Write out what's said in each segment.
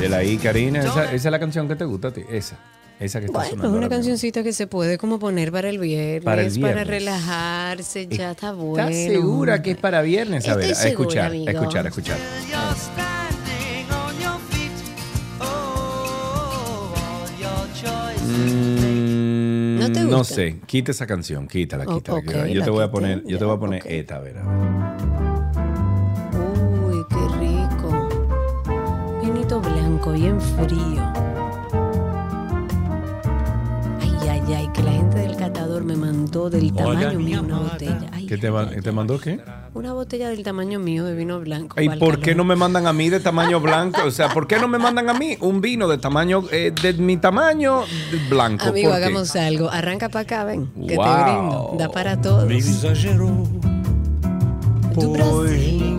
De la I, Karina, esa, esa es la canción que te gusta a ti. Esa. Esa que está Bueno, es sonando. una ahora mismo. cancioncita que se puede como poner para el viernes, Para para, el viernes. relajarse, ya está bueno. ¿Estás segura que es para viernes? A Estoy ver, a escuchar, a escuchar, a escuchar. Mm, ¿No te no gusta? sé, quita esa canción, quítala, quítala. ok, quítala. yo te voy a poner, yo te voy a poner esta, a ver. a ver. Blanco, bien frío. Ay, ay, ay, que la gente del catador me mandó del tamaño mío una botella. Ay, ¿Qué te, ay, ma- ay, te mandó qué? Una botella del tamaño mío de vino blanco. ¿Y por qué no me mandan a mí de tamaño blanco? O sea, ¿por qué no me mandan a mí un vino de tamaño, eh, de mi tamaño blanco? Amigo, ¿Por qué? hagamos algo. Arranca para acá, ven. Que Wow. te brindo. Da para todos. Tu Brasil.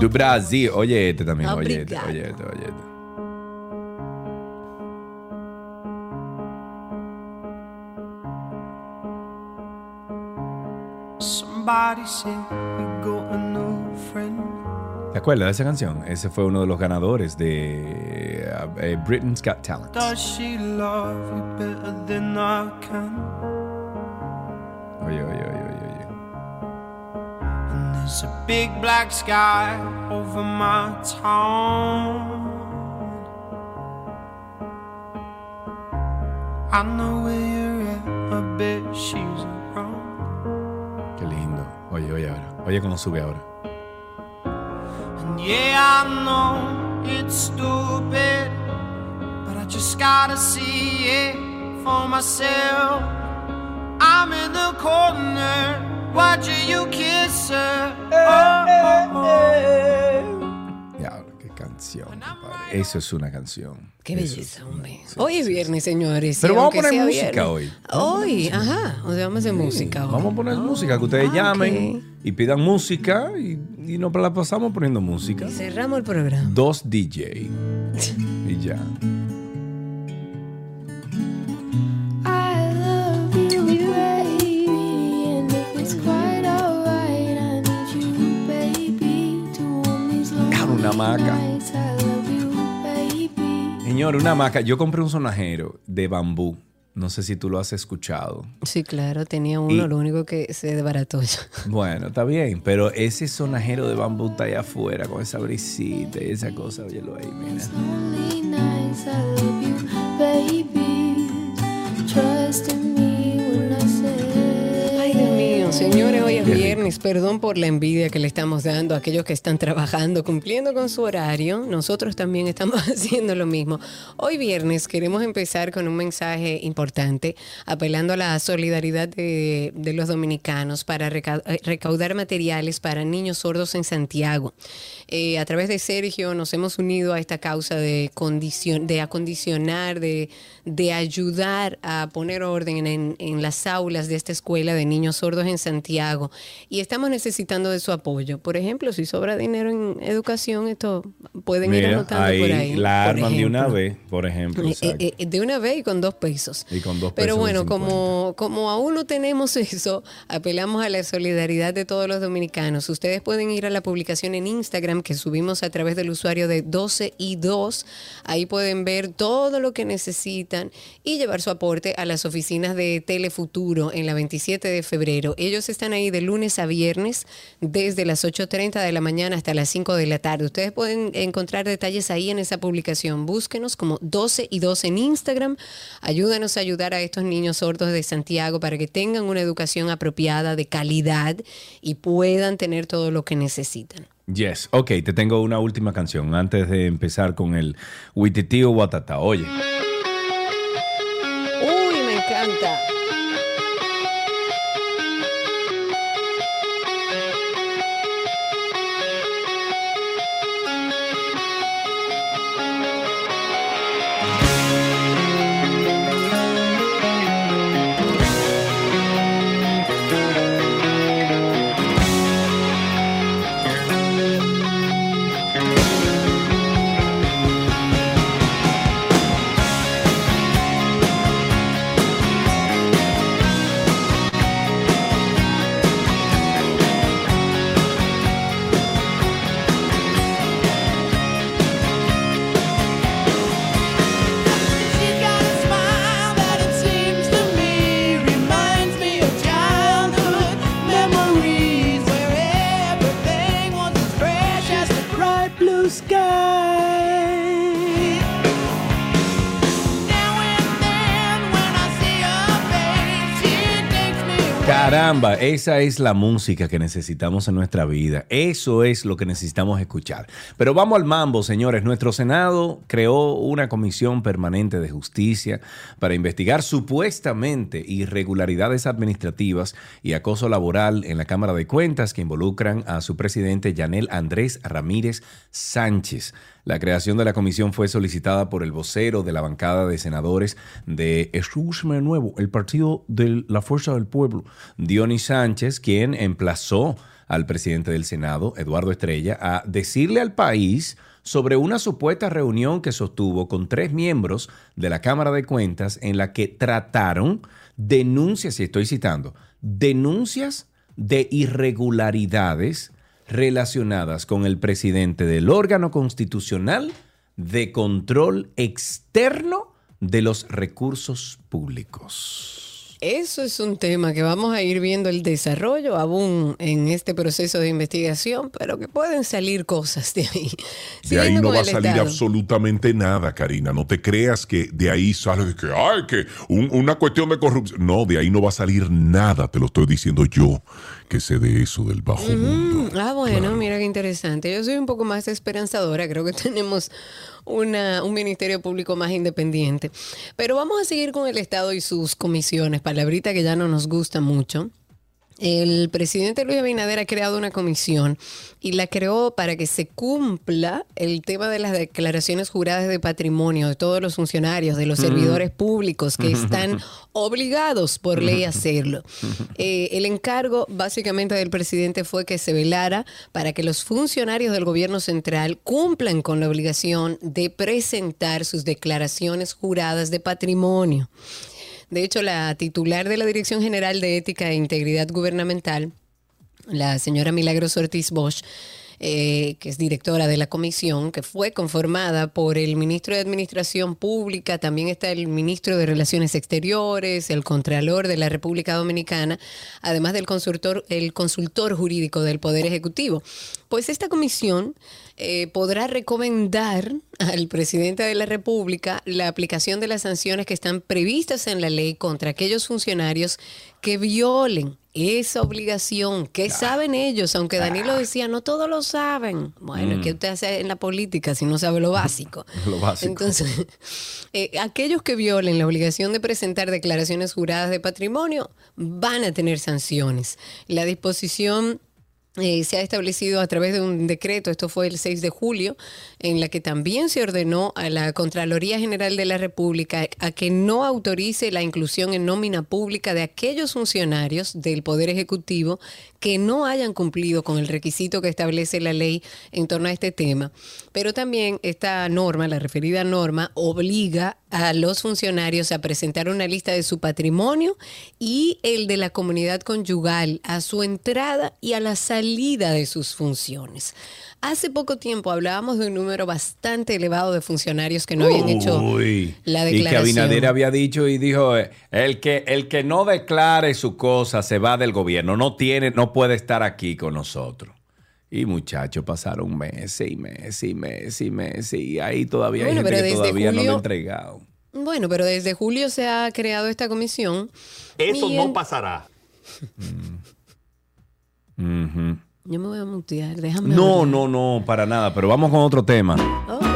Du Brasil. Oye este también, oye este, oye este, oye este. ¿Te acuerdas de esa canción? Ese fue uno de los ganadores de uh, Britain's Got Talent. Oye, oye, oye, oye. And there's a big black sky over my town. I know where you're at, I bet she's. Oye, oye ahora. Oye cómo sube ahora. Yeah, I know it's stupid, but I just gotta see it for myself. I'm in the corner, watching you kiss her. Oh, oh, oh. Canción, compadre. Eso es una canción. Qué Eso belleza, es- hombre. Hoy es viernes, señores. Pero vamos a poner música viernes- hoy. Hoy, ajá. O sea, vamos a hacer música hoy. Vamos a poner música, que ustedes Ah, llamen y pidan música y, y nos la pasamos poniendo música. Y cerramos el programa. Dos DJ. Y ya. Hamaca. Señor, una hamaca. Yo compré un sonajero de bambú. No sé si tú lo has escuchado. Sí, claro, tenía uno, Y- lo único que se desbarató ya. Bueno, está bien, pero ese sonajero de bambú está allá afuera con esa brisita y esa cosa, óyelo ahí, mira. Es viernes. Perdón por la envidia que le estamos dando a aquellos que están trabajando, cumpliendo con su horario. Nosotros también estamos haciendo lo mismo. Hoy viernes queremos empezar con un mensaje importante, apelando a la solidaridad de, de los dominicanos para reca- eh, recaudar materiales para niños sordos en Santiago. Eh, a través de Sergio nos hemos unido a esta causa de, condicion- de acondicionar, de, de ayudar a poner orden en, en las aulas de esta escuela de niños sordos en Santiago. Y estamos necesitando de su apoyo. Por ejemplo, si sobra dinero en educación, esto pueden ir anotando ahí, por ahí. la arman de una vez, por ejemplo. Eh, eh, eh, de una vez y con dos pesos. Y con dos Pero pesos de bueno, 50. como, como aún no tenemos eso, apelamos a la solidaridad de todos los dominicanos. Ustedes pueden ir a la publicación en Instagram que subimos a través del usuario de 12 y 2. Ahí pueden ver todo lo que necesitan y llevar su aporte a las oficinas de Telefuturo en la 27 de febrero. Ellos están ahí de lunes a viernes desde las 8.30 de la mañana hasta las 5 de la tarde. Ustedes pueden encontrar detalles ahí en esa publicación. Búsquenos como 12 y 2 en Instagram. Ayúdanos a ayudar a estos niños sordos de Santiago para que tengan una educación apropiada, de calidad y puedan tener todo lo que necesitan. Yes, ok, te tengo una última canción antes de empezar con el Huitití o Watata. Oye, esa es la música que necesitamos en nuestra vida. Eso es lo que necesitamos escuchar. Pero vamos al mambo, señores. Nuestro Senado creó una comisión permanente de justicia para investigar supuestamente irregularidades administrativas y acoso laboral en la Cámara de Cuentas que involucran a su presidente Yanel Andrés Ramírez Sánchez. La creación de la comisión fue solicitada por el vocero de la bancada de senadores de Escúchame nuevo, el partido de la Fuerza del Pueblo, Dionis Sánchez, quien emplazó al presidente del Senado, Eduardo Estrella, a decirle al país sobre una supuesta reunión que sostuvo con tres miembros de la Cámara de Cuentas en la que trataron denuncias, y estoy citando, denuncias de irregularidades relacionadas con el presidente del órgano constitucional de control externo de los recursos públicos. Eso es un tema que vamos a ir viendo el desarrollo aún en este proceso de investigación, pero que pueden salir cosas de ahí. De ahí no va a salir Estado. absolutamente nada, Karina. No te creas que de ahí sale de que, ay, que un- una cuestión de corrupción. No, de ahí no va a salir nada, te lo estoy diciendo yo, que sé de eso del bajo mundo. Ah, bueno, mira qué interesante. Yo soy un poco más esperanzadora. Creo que tenemos una, un ministerio público más independiente. Pero vamos a seguir con el Estado y sus comisiones, palabrita que ya no nos gusta mucho. El presidente Luis Abinader ha creado una comisión y la creó para que se cumpla el tema de las declaraciones juradas de patrimonio de todos los funcionarios, de los servidores públicos que están obligados por ley a hacerlo. Eh, el encargo básicamente del presidente fue que se velara para que los funcionarios del gobierno central cumplan con la obligación de presentar sus declaraciones juradas de patrimonio. De hecho, la titular de la Dirección General de Ética e Integridad Gubernamental, la señora Milagros Ortiz Bosch, eh, que es directora de la comisión, que fue conformada por el ministro de Administración Pública, también está el ministro de Relaciones Exteriores, el Contralor de la República Dominicana, además del consultor, el consultor jurídico del Poder Ejecutivo. Pues esta comisión eh, podrá recomendar al presidente de la República la aplicación de las sanciones que están previstas en la ley contra aquellos funcionarios que violen esa obligación. ¿Qué saben ellos? Aunque Danilo decía, no todos lo saben. Bueno, ¿qué usted hace en la política si no sabe lo básico? Lo básico. Entonces, eh, aquellos que violen la obligación de presentar declaraciones juradas de patrimonio van a tener sanciones. La disposición eh, se ha establecido a través de un decreto, esto fue el 6 de julio, en la que también se ordenó a la Contraloría General de la República a que no autorice la inclusión en nómina pública de aquellos funcionarios del Poder Ejecutivo que no hayan cumplido con el requisito que establece la ley en torno a este tema. Pero también esta norma, la referida norma, obliga a los funcionarios a presentar una lista de su patrimonio y el de la comunidad conyugal a su entrada y a la salida de sus funciones. Hace poco tiempo hablábamos de un número bastante elevado de funcionarios que no habían hecho la Y que declaración. Abinader había dicho y dijo, eh, el que, el que no declare su cosa se va del gobierno, no tiene, no puede estar aquí con nosotros. Y muchachos, pasaron meses y meses y meses y meses y ahí todavía Bueno, hay gente pero que desde todavía no lo ha entregado. Bueno, pero desde julio se ha creado esta comisión. Eso y no en- pasará. Yo me voy a mutear, déjame. No, hablar. no, no, para nada, pero vamos con otro tema. Ok.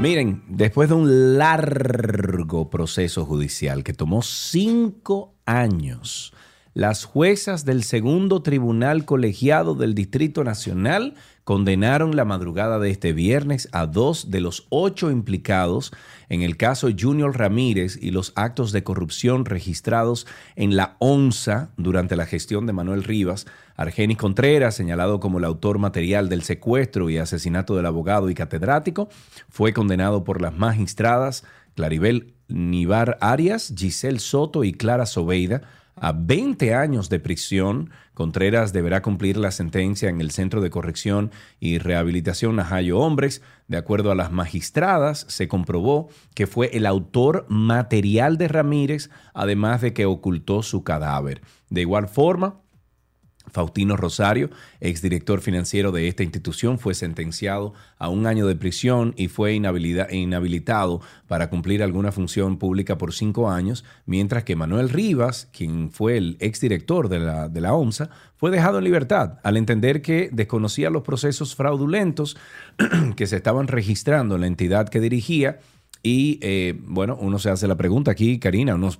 Miren, después de un largo proceso judicial que tomó cinco años, las juezas del segundo tribunal colegiado del Distrito Nacional condenaron la madrugada de este viernes a dos de los ocho implicados en el caso Junior Ramírez y los actos de corrupción registrados en la ONSA durante la gestión de Manuel Rivas. Argenis Contreras, señalado como el autor material del secuestro y asesinato del abogado y catedrático, fue condenado por las magistradas Claribel Nivar Arias, Giselle Soto y Clara Sobeida a 20 años de prisión. Contreras deberá cumplir la sentencia en el Centro de Corrección y Rehabilitación Najayo Hombres. De acuerdo a las magistradas, se comprobó que fue el autor material de Ramírez, además de que ocultó su cadáver. De igual forma, Faustino Rosario, exdirector financiero de esta institución, fue sentenciado a un año de prisión y fue inhabilitado para cumplir alguna función pública por cinco años, mientras que Manuel Rivas, quien fue el exdirector de la, de la ONSA, fue dejado en libertad al entender que desconocía los procesos fraudulentos que se estaban registrando en la entidad que dirigía. Y eh, bueno, uno se hace la pregunta aquí, Karina, uno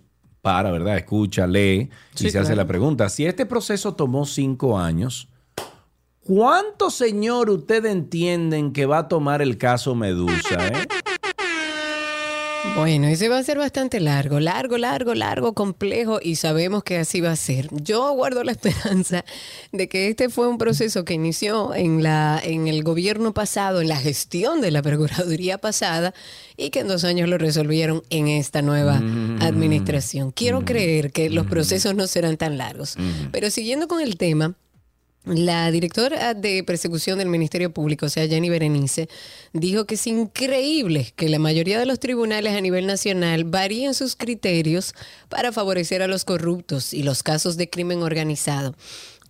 para, ¿verdad? Escucha, lee y se hace la pregunta. Si este proceso tomó cinco años, ¿cuánto, señor, usted entienden que va a tomar el caso Medusa? eh? Bueno, ese va a ser bastante largo, largo, largo, largo, complejo y sabemos que así va a ser. Yo guardo la esperanza de que este fue un proceso que inició en, la, en el gobierno pasado, en la gestión de la Procuraduría pasada y que en dos años lo resolvieron en esta nueva administración. Quiero creer que los procesos no serán tan largos. Pero siguiendo con el tema, la directora de persecución del Ministerio Público, o sea, Jenny Berenice, dijo que es increíble que la mayoría de los tribunales a nivel nacional varíen sus criterios para favorecer a los corruptos y los casos de crimen organizado.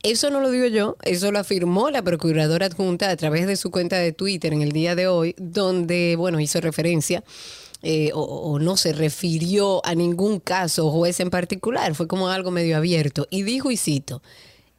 Eso no lo digo yo, eso lo afirmó la procuradora adjunta a través de su cuenta de Twitter en el día de hoy, donde, bueno, hizo referencia eh, o, o no se refirió a ningún caso o juez en particular, fue como algo medio abierto. Y dijo, y cito,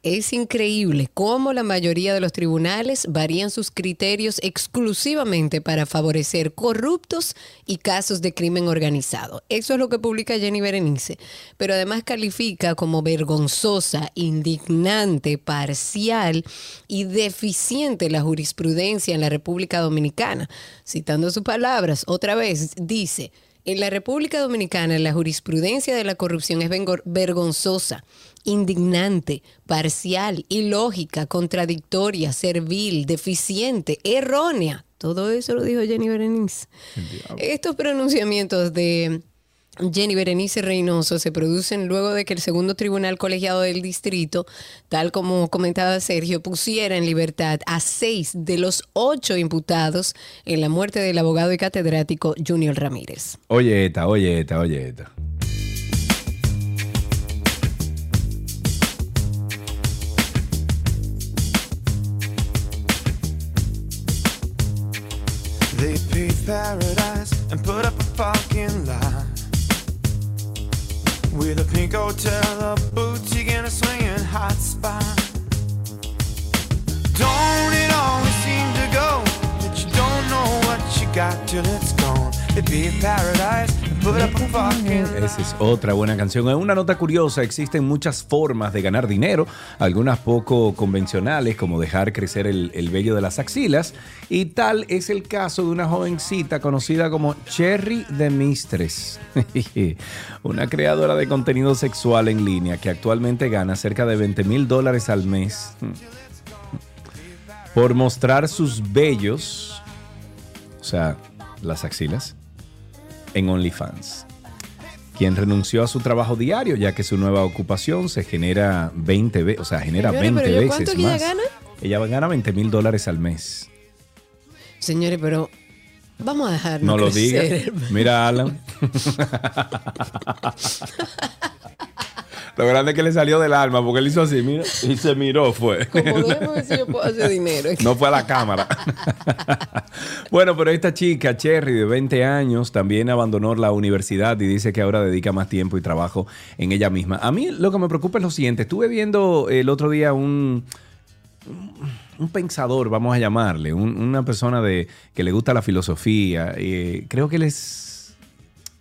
es increíble cómo la mayoría de los tribunales varían sus criterios exclusivamente para favorecer corruptos y casos de crimen organizado. Eso es lo que publica Jenny Berenice. Pero además califica como vergonzosa, indignante, parcial y deficiente la jurisprudencia en la República Dominicana. Citando sus palabras, otra vez dice, en la República Dominicana la jurisprudencia de la corrupción es vergonzosa indignante, parcial, ilógica, contradictoria, servil, deficiente, errónea. Todo eso lo dijo Jenny Berenice. Estos pronunciamientos de Jenny Berenice Reynoso se producen luego de que el segundo tribunal colegiado del distrito, tal como comentaba Sergio, pusiera en libertad a seis de los ocho imputados en la muerte del abogado y catedrático Junior Ramírez. Oye, esta, oye, esta, oye, esta. They paved paradise and put up a parking lot with a pink hotel, a boutique, and a swinging hot spot. Don't it always seem to go that you don't know what you got till it's gone? Esa es otra buena canción. En una nota curiosa, existen muchas formas de ganar dinero, algunas poco convencionales, como dejar crecer el, el vello de las axilas, y tal es el caso de una jovencita conocida como Cherry the Mistress, una creadora de contenido sexual en línea que actualmente gana cerca de 20 mil dólares al mes por mostrar sus vellos, o sea, las axilas, en OnlyFans quien renunció a su trabajo diario, ya que su nueva ocupación se genera 20 veces, o sea, genera Señores, 20 pero ¿yo veces cuánto que ella más. gana? Ella gana 20 mil dólares al mes. Señores, pero vamos a dejar. No lo diga. Mira, Alan. Lo grande es que le salió del alma, porque él hizo así, mira, y se miró, fue. Como ver si yo puedo hacer dinero. No fue a la cámara. bueno, pero esta chica, Cherry, de 20 años, también abandonó la universidad y dice que ahora dedica más tiempo y trabajo en ella misma. A mí lo que me preocupa es lo siguiente. Estuve viendo el otro día un, un pensador, vamos a llamarle, un- una persona de, que le gusta la filosofía. eh, creo que él es,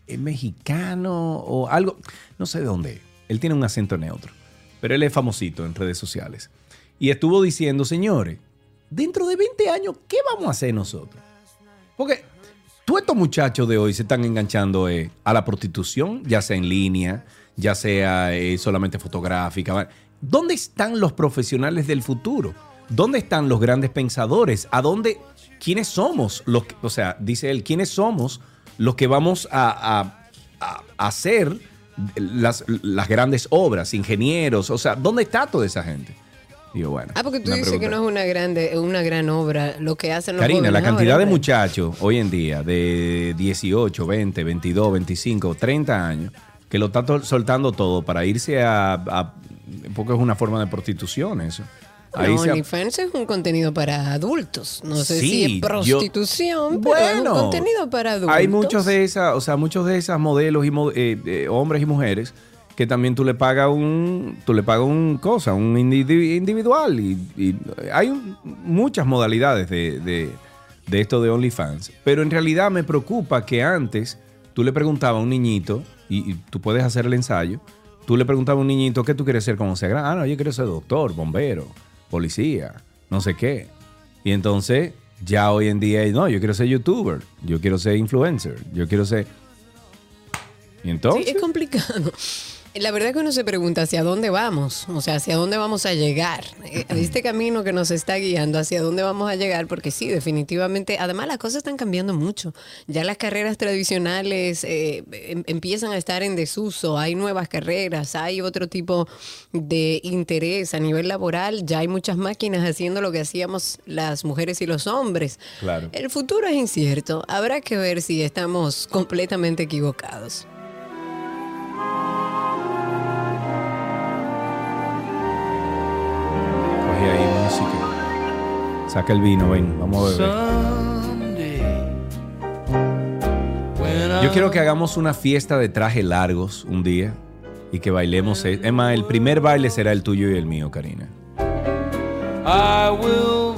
es mexicano o algo, no sé de dónde. Él tiene un acento neutro, pero él es famosito en redes sociales. Y estuvo diciendo, señores, dentro de 20 años, ¿qué vamos a hacer nosotros? Porque todos estos muchachos de hoy se están enganchando eh, a la prostitución, ya sea en línea, ya sea eh, solamente fotográfica. ¿Dónde están los profesionales del futuro? ¿Dónde están los grandes pensadores? ¿A dónde? ¿Quiénes somos? Los que- o sea, dice él, ¿quiénes somos los que vamos a hacer las, las grandes obras? Ingenieros, o sea, ¿dónde está toda esa gente? Digo, bueno. Ah, porque tú dices que no es una grande, una gran obra lo que hacen los Karina, la cantidad ahora, de pues. muchachos hoy en día de 18, 20, 22, 25, 30 años que lo está soltando todo para irse a, a- porque es una forma de prostitución eso. A No, OnlyFans es un contenido para adultos. No sé Sí, si es yo- prostitución, pero es un Bueno, contenido para adultos. Hay muchos de esas, o sea, muchos de esas modelos y eh, eh, hombres y mujeres que también tú le pagas un, tú le pagas un cosa, un individu- individual y, y hay un- muchas modalidades de, de- de esto de OnlyFans, pero en realidad me preocupa que antes tú le preguntabas a un niñito y, y tú puedes hacer el ensayo, tú le preguntabas a un niñito qué tú quieres ser cuando sea grande, ah no, yo quiero ser doctor, bombero, policía, no sé qué, y entonces ya hoy en día, no, yo quiero ser youtuber, yo quiero ser influencer, yo quiero ser... Y entonces... Sí, es complicado. La verdad que uno se pregunta hacia dónde vamos, o sea, hacia dónde vamos a llegar. Eh, Este camino que nos está guiando, hacia dónde vamos a llegar, porque sí, definitivamente, además las cosas están cambiando mucho. Ya las carreras tradicionales eh, em- empiezan a estar en desuso, hay nuevas carreras, hay otro tipo de interés a nivel laboral, ya hay muchas máquinas haciendo lo que hacíamos las mujeres y los hombres. Claro. El futuro es incierto, habrá que ver si estamos completamente equivocados. Cogí ahí música. Saca el vino, ven, vamos a beber. Yo quiero que hagamos una fiesta de traje largos un día y que bailemos. más, el primer baile será el tuyo y el mío, Karina. I will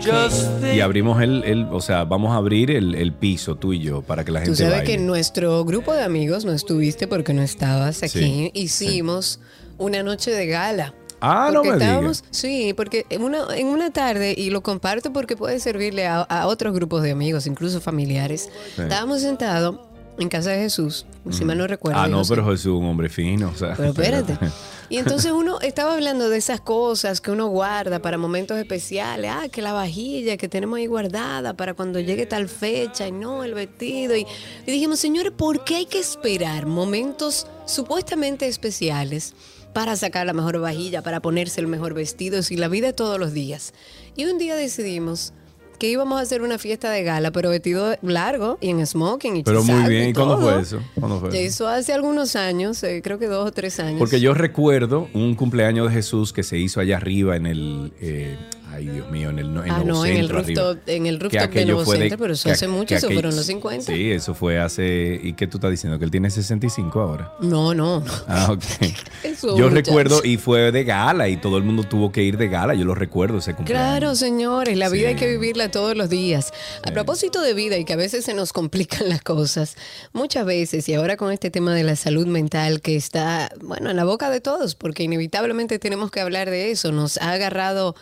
Just Y abrimos el, el- o sea, vamos a abrir el, el piso tú y yo para que la Tú gente sabes baile. que en nuestro grupo de amigos no estuviste porque no estabas aquí. Sí, Hicimos una noche de gala. Ah, no Porque me estábamos- digas. Sí, porque en una, en una tarde, y lo comparto porque puede servirle a, a otros grupos de amigos, incluso familiares. Sí. Estábamos sentados en casa de Jesús, si mal no recuerdo. Ah, no, sé. pero Jesús es un hombre fino. O sea, Pero espérate. Y entonces uno estaba hablando de esas cosas que uno guarda para momentos especiales. Ah, que la vajilla que tenemos ahí guardada para cuando llegue tal fecha y no el vestido. Y, y dijimos, señores, ¿por qué hay que esperar momentos supuestamente especiales para sacar la mejor vajilla, para ponerse el mejor vestido, si la vida todos los días? Y un día decidimos que íbamos a hacer una fiesta de gala, pero vestido largo y en smoking y Pero muy bien. ¿Y cuándo todo. fue eso? ¿Cuándo fue eso? Eso hace algunos años, eh, creo que dos o tres años. Porque yo recuerdo un cumpleaños de Jesús que se hizo allá arriba en el. eh, Ay, Dios mío, en el, en Ah, no, en el Centro rooftop, en el rooftop de Nuevo fue de- Centro, pero eso hace mucho, eso fueron los 50. Sí, eso fue hace... ¿Y qué tú estás diciendo? ¿Que él tiene 65 ahora? No, no. Ah, ok. Eso, Yo muchacho. recuerdo, y fue de gala, y todo el mundo tuvo que ir de gala, yo lo recuerdo ese cumpleaños. Claro, señores, la vida Sí. hay que vivirla todos los días. A propósito de vida y que a veces se nos complican las cosas, muchas veces, y ahora con este tema de la salud mental que está, bueno, en la boca de todos, porque inevitablemente tenemos que hablar de eso, nos ha agarrado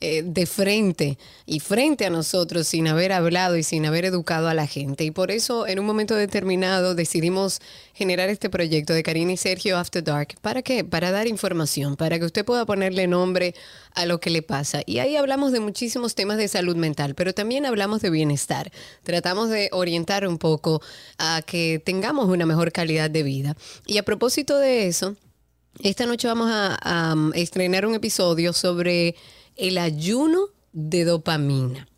eh, de frente y frente a nosotros sin haber hablado y sin haber educado a la gente. Y por eso en un momento determinado decidimos generar este proyecto de Karina y Sergio After Dark. ¿Para qué? Para dar información, para que usted pueda ponerle nombre a lo que le pasa. Y ahí hablamos de muchísimos temas de salud mental, pero también hablamos de bienestar. Tratamos de orientar un poco a que tengamos una mejor calidad de vida. Y a propósito de eso, esta noche vamos a, um, estrenar un episodio sobre el ayuno de dopamina.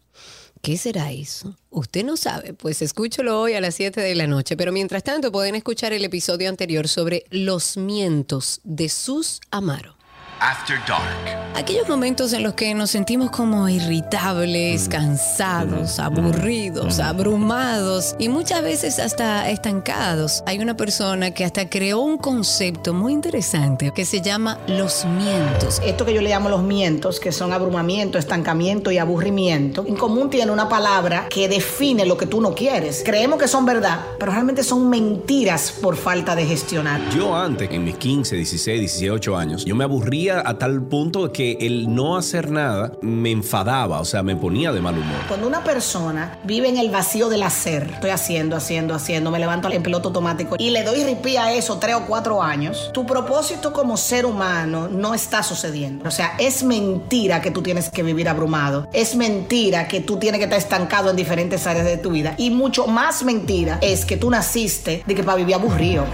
¿Qué será eso? Usted no sabe, pues escúchalo hoy a las 7 de la noche, pero mientras tanto pueden escuchar el episodio anterior sobre los mientos de Sus Amaro. After Dark. Aquellos momentos en los que nos sentimos como irritables, cansados, aburridos, abrumados y muchas veces hasta estancados. Hay una persona que hasta creó un concepto muy interesante que se llama los mientos. Esto que yo le llamo los mientos, que son abrumamiento, estancamiento y aburrimiento, en común tiene una palabra que define lo que tú no quieres. Creemos que son verdad, pero realmente son mentiras por falta de gestionar. Yo antes, en mis 15, 16, 18 años, yo me aburría a tal punto que el no hacer nada me enfadaba, o sea, me ponía de mal humor. Cuando una persona vive en el vacío del hacer, estoy haciendo, haciendo, haciendo, me levanto en piloto automático y le doy ripí a eso tres o cuatro años, tu propósito como ser humano no está sucediendo. O sea, es mentira que tú tienes que vivir abrumado. Es mentira que tú tienes que estar estancado en diferentes áreas de tu vida. Y mucho más mentira es que tú naciste de que para vivir aburrido.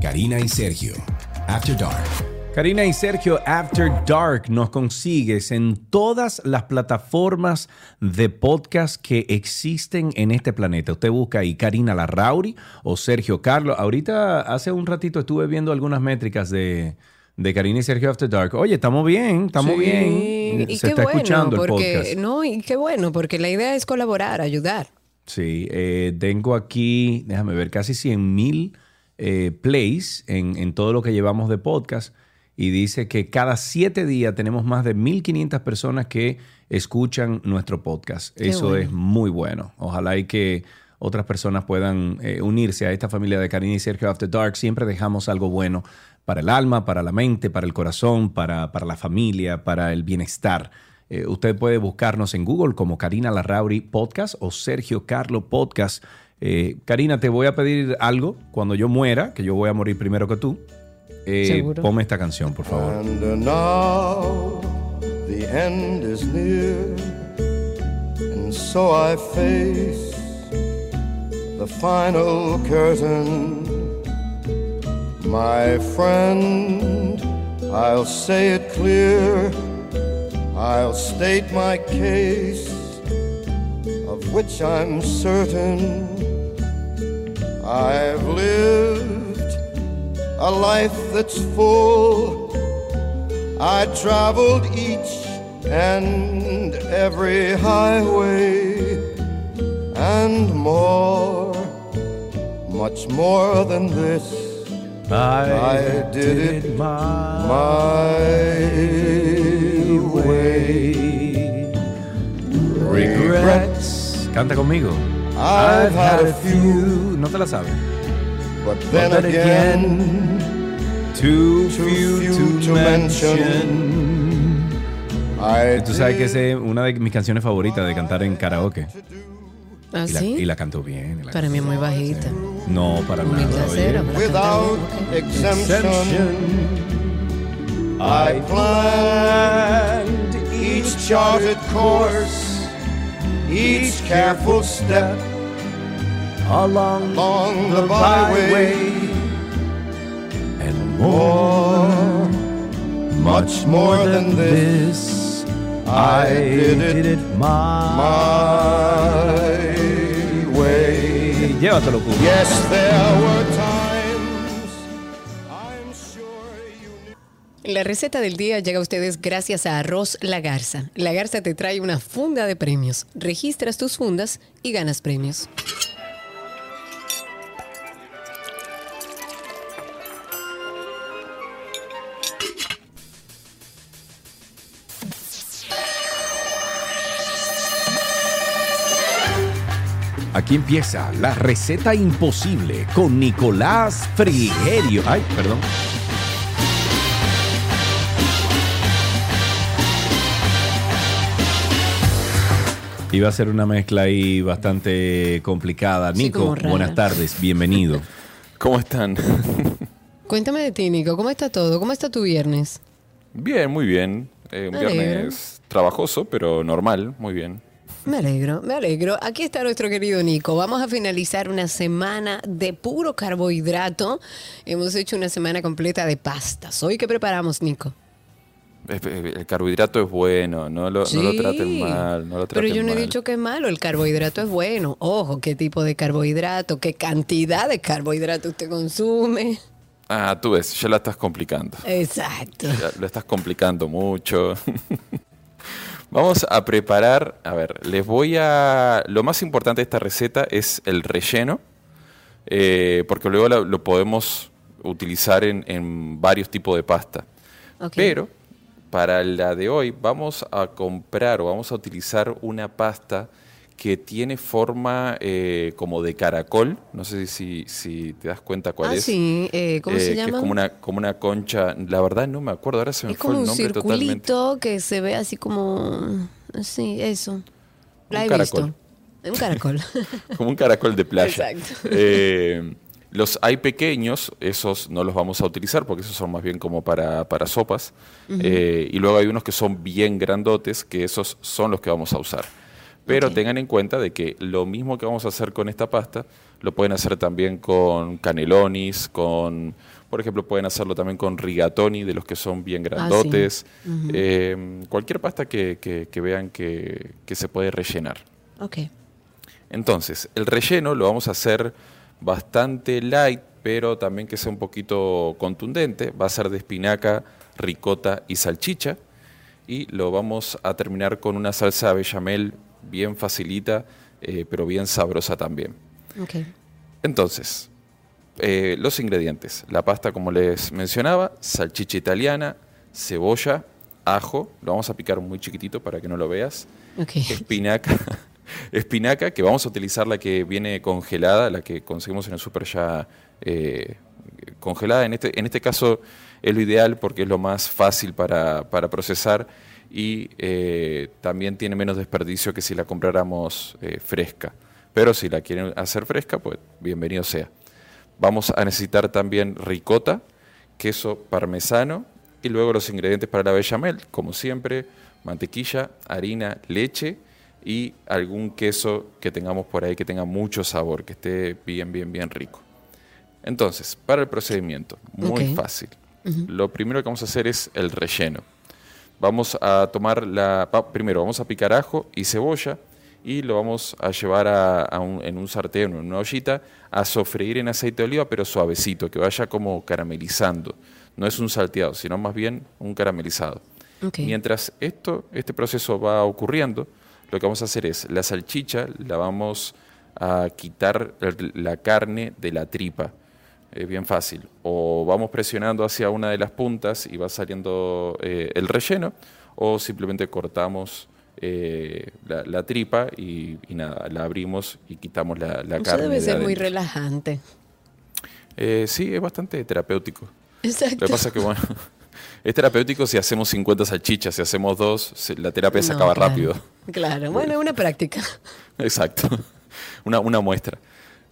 Karina y Sergio. After Dark. Karina y Sergio After Dark nos consigues en todas las plataformas de podcast que existen en este planeta. Usted busca ahí Karina Larrauri o Sergio Carlos. Ahorita, hace un ratito estuve viendo algunas métricas de, de Karina y Sergio After Dark. Oye, estamos bien, estamos Sí, bien. Y Se qué está bueno, escuchando el porque, podcast. No, y qué bueno, porque la idea es colaborar, ayudar. Sí, eh, tengo aquí, déjame ver, casi 100 mil eh, plays en, en todo lo que llevamos de podcast y dice que cada siete días tenemos más de 1.500 personas que escuchan nuestro podcast. Qué Eso bueno. es muy bueno. Ojalá y que otras personas puedan eh, unirse a esta familia de Karina y Sergio After Dark. Siempre dejamos algo bueno para el alma, para la mente, para el corazón, para, para la familia, para el bienestar. Eh, usted puede buscarnos en Google como Karina Larrauri Podcast o Sergio Carlo Podcast. Eh, Karina, te voy a pedir algo cuando yo muera, que yo voy a morir primero que tú. Eh, Seguro. ponme esta canción, por favor. And now the end is near, and so I face the final curtain. My friend, I'll say it clear, I'll state my case, of which I'm certain. I've lived a life that's full. I traveled each and every highway and more, much more than this. I did it my way. Regrets. Canta conmigo. I've had a few, No te la sabes. but then But then again, Too too few, few to to mention. I Tú sabes que es una de mis canciones favoritas de cantar en karaoke. ¿Ah, Y la, sí? y la cantó bien. la Para mí es muy bajita. No, para Muy nada. placera, without exemption. I planned each charted course, each careful step Along along the byway, and more, much more than this. I did it my my way. Yes, there were times La receta del día llega a ustedes gracias a Arroz La Garza. La Garza te trae una funda de premios. Registras tus fundas y ganas premios. Aquí empieza la receta imposible con Nicolás Frigerio. Ay, perdón. Iba a ser una mezcla ahí bastante complicada. Sí, Nico, como buenas tardes, bienvenido. ¿Cómo están? Cuéntame de ti, Nico. ¿Cómo está todo? ¿Cómo está tu viernes? bien, muy bien. Eh, un alegro. viernes trabajoso, pero normal, muy bien. Me alegro, me alegro. Aquí está nuestro querido Nico. Vamos a finalizar una semana de puro carbohidrato. Hemos hecho una semana completa de pastas. Hoy, ¿qué preparamos, Nico? Eh, El carbohidrato es bueno, no lo, no lo Sí. traten mal, no lo Pero traten yo no he dicho que es malo, el carbohidrato es bueno. Ojo, qué tipo de carbohidrato, qué cantidad de carbohidrato usted consume. Ah, tú ves, ya la estás complicando. Exacto. Ya lo estás complicando mucho. Vamos a preparar, a ver, les voy a... Lo más importante de esta receta es el relleno, eh, porque luego lo podemos utilizar en, en varios tipos de pasta. Ok. Pero para la de hoy vamos a comprar o vamos a utilizar una pasta que tiene forma eh, como de caracol. No sé si, si te das cuenta cuál ah, es. sí, eh, ¿cómo Eh, se que llama? es como una, como una concha. La verdad no me acuerdo, ahora se me Es fue como el un nombre totalmente. circulito que se ve así como... Sí, eso. La Un he caracol. visto. Un caracol. Como un caracol de playa. Exacto. Los hay pequeños, esos no los vamos a utilizar porque esos son más bien como para, para sopas. Eh, y luego hay unos que son bien grandotes, que esos son los que vamos a usar. Pero tengan en cuenta de que lo mismo que vamos a hacer con esta pasta, lo pueden hacer también con canelonis, con, por ejemplo, pueden hacerlo también con rigatoni, de los que son bien grandotes. Eh, cualquier pasta que, que- que vean que, que se puede rellenar. ok. Entonces, el relleno lo vamos a hacer bastante light, pero también que sea un poquito contundente. Va a ser de espinaca, ricota y salchicha. Y lo vamos a terminar con una salsa bechamel bien facilita, eh, pero bien sabrosa también. Ok. Entonces, eh, los ingredientes. La pasta, como les mencionaba, salchicha italiana, cebolla, ajo. Lo vamos a picar muy chiquitito para que no lo veas Ok. espinaca, espinaca, que vamos a utilizar la que viene congelada, la que conseguimos en el super ya eh, congelada. En este, en este caso es lo ideal porque es lo más fácil para, para procesar y eh, también tiene menos desperdicio que si la compráramos eh, fresca. Pero si la quieren hacer fresca, pues bienvenido sea. Vamos a necesitar también ricota, queso parmesano y luego los ingredientes para la bechamel, como siempre, mantequilla, harina, leche y algún queso que tengamos por ahí que tenga mucho sabor, que esté bien, bien, bien rico. Entonces, para el procedimiento, muy fácil. Lo primero que vamos a hacer es el relleno. Vamos a tomar la... primero vamos a picar ajo y cebolla y lo vamos a llevar a, a un- en un sartén o en una ollita a sofreír en aceite de oliva, pero suavecito, que vaya como caramelizando. No es un salteado, sino más bien un caramelizado. Mientras esto, este proceso va ocurriendo, lo que vamos a hacer es la salchicha la vamos a quitar la carne de la tripa. Es bien fácil. O vamos presionando hacia una de las puntas y va saliendo eh, el relleno, o simplemente cortamos eh, la, la tripa y, y nada, la abrimos y quitamos la, la Eso carne. debe de ser muy relajante. Eh, sí, es bastante terapéutico. Exacto. Lo que pasa es que, bueno, es terapéutico si hacemos 50 salchichas, si hacemos dos, la terapia se No, acaba claro. rápido. Claro, bueno, es una práctica. Exacto, una, una muestra.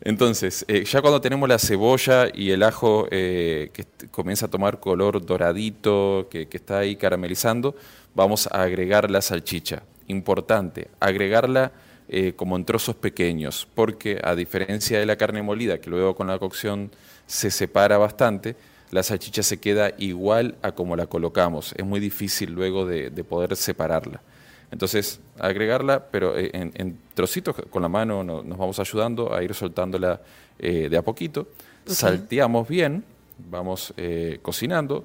Entonces, eh, ya cuando tenemos la cebolla y el ajo eh, que comienza a tomar color doradito, que, que está ahí caramelizando, vamos a agregar la salchicha. Importante, agregarla eh, como en trozos pequeños, porque a diferencia de la carne molida, que luego con la cocción se separa bastante, la salchicha se queda igual a como la colocamos. Es muy difícil luego de, de poder separarla. Entonces, agregarla, pero eh, en, en trocitos, con la mano no- nos vamos ayudando a ir soltándola eh, de a poquito. Salteamos bien, vamos eh, cocinando.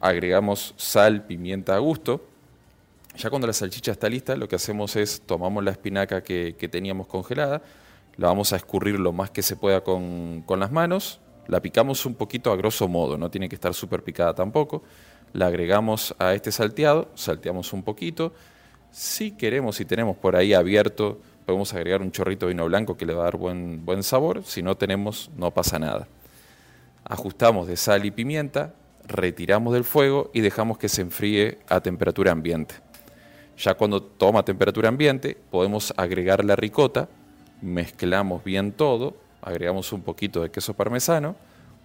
agregamos sal, pimienta a gusto. Ya cuando la salchicha está lista, lo que hacemos es tomamos la espinaca que, que teníamos congelada, la vamos a escurrir lo más que se pueda con, con las manos, la picamos un poquito a grosso modo, no tiene que estar súper picada tampoco, la agregamos a este salteado, salteamos un poquito, si queremos, si tenemos por ahí abierto, podemos agregar un chorrito de vino blanco que le va a dar buen, buen sabor, si no tenemos, no pasa nada. Ajustamos de sal y pimienta, retiramos del fuego y dejamos que se enfríe a temperatura ambiente. Ya cuando toma temperatura ambiente, podemos agregar la ricota, mezclamos bien todo, agregamos un poquito de queso parmesano,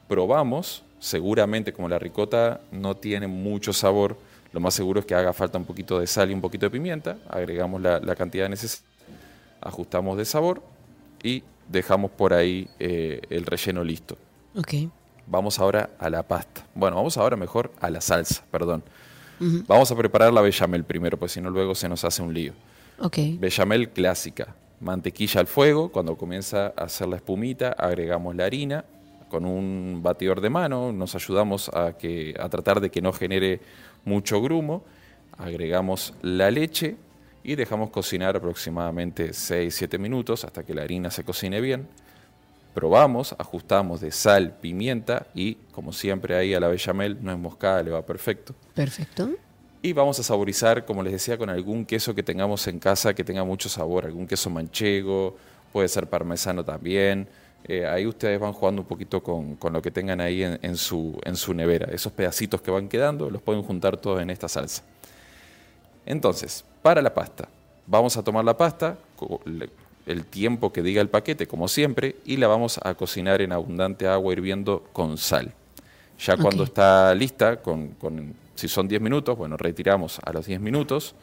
probamos, seguramente como la ricota no tiene mucho sabor, lo más seguro es que haga falta un poquito de sal y un poquito de pimienta, agregamos la, la cantidad necesaria, ajustamos de sabor y dejamos por ahí eh, el relleno listo. Vamos ahora a la pasta. Bueno, vamos ahora mejor a la salsa, perdón. Vamos a preparar la bechamel primero, pues si no luego se nos hace un lío. Ok. Bechamel clásica. Mantequilla al fuego, cuando comienza a hacer la espumita, agregamos la harina con un batidor de mano, nos ayudamos a, que, a tratar de que no genere mucho grumo, agregamos la leche y dejamos cocinar aproximadamente 6-7 minutos hasta que la harina se cocine bien. Probamos, ajustamos de sal, pimienta y, como siempre ahí a la bechamel, no es moscada, le va perfecto. Perfecto. Y vamos a saborizar, como les decía, con algún queso que tengamos en casa que tenga mucho sabor, algún queso manchego, puede ser parmesano también. Eh, ahí ustedes van jugando un poquito con, con lo que tengan ahí en, en su, en su nevera. Esos pedacitos que van quedando los pueden juntar todos en esta salsa. Entonces, para la pasta, vamos a tomar la pasta, el tiempo que diga el paquete, como siempre, y la vamos a cocinar en abundante agua hirviendo con sal. Ya cuando está lista, con, con- si son 10 minutos, bueno, retiramos a los 10 minutos.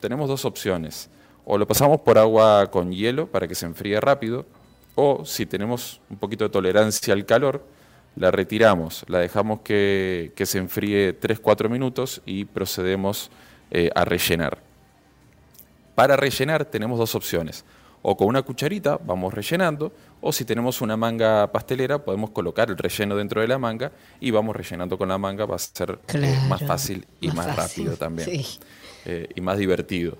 Tenemos dos opciones. O lo pasamos por agua con hielo para que se enfríe rápido, o si tenemos un poquito de tolerancia al calor, la retiramos, la dejamos que, se enfríe 3-4 minutos y procedemos eh, a rellenar. Para rellenar tenemos dos opciones. O con una cucharita vamos rellenando, o si tenemos una manga pastelera podemos colocar el relleno dentro de la manga y vamos rellenando con la manga, va a ser eh, más fácil y más más, fácil, rápido también. sí. Eh, y más divertido.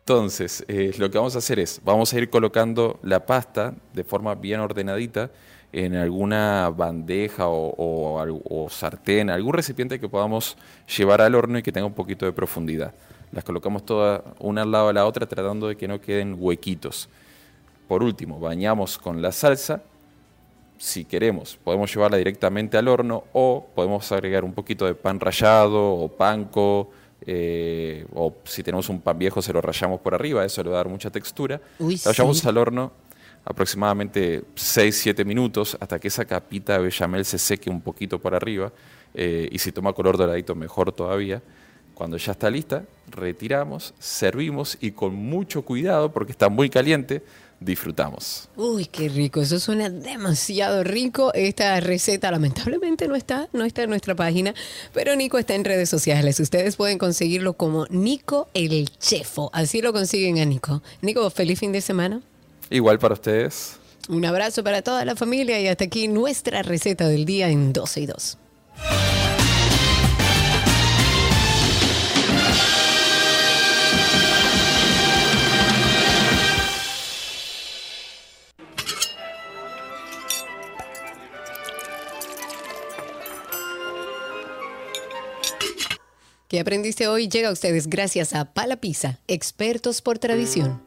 Entonces, eh, lo que vamos a hacer es, vamos a ir colocando la pasta de forma bien ordenadita en alguna bandeja o, o sartén, algún recipiente que podamos llevar al horno y que tenga un poquito de profundidad. Las colocamos todas una al lado de la otra tratando de que no queden huequitos. Por último, bañamos con la salsa. Si queremos, podemos llevarla directamente al horno o podemos agregar un poquito de pan rallado o panco. eh, o si tenemos un pan viejo, se lo rallamos por arriba, eso le va a dar mucha textura. Uy, llevamos sí. al horno aproximadamente 6-7 minutos hasta que esa capita de bechamel se seque un poquito por arriba. eh, y si toma color doradito, mejor todavía. Cuando ya está lista, retiramos, servimos y con mucho cuidado, porque está muy caliente, disfrutamos. Uy, qué rico, eso suena demasiado rico. Esta receta lamentablemente no está, no está en nuestra página, pero Nico está en redes sociales. Ustedes pueden conseguirlo como Nico el Chefo. Así lo consiguen a Nico. Nico, feliz fin de semana. Igual para ustedes. Un abrazo para toda la familia y hasta aquí nuestra receta del día en 12 y 2. ¿Qué aprendiste hoy? Llega a ustedes gracias a Pala Pizza, expertos por tradición.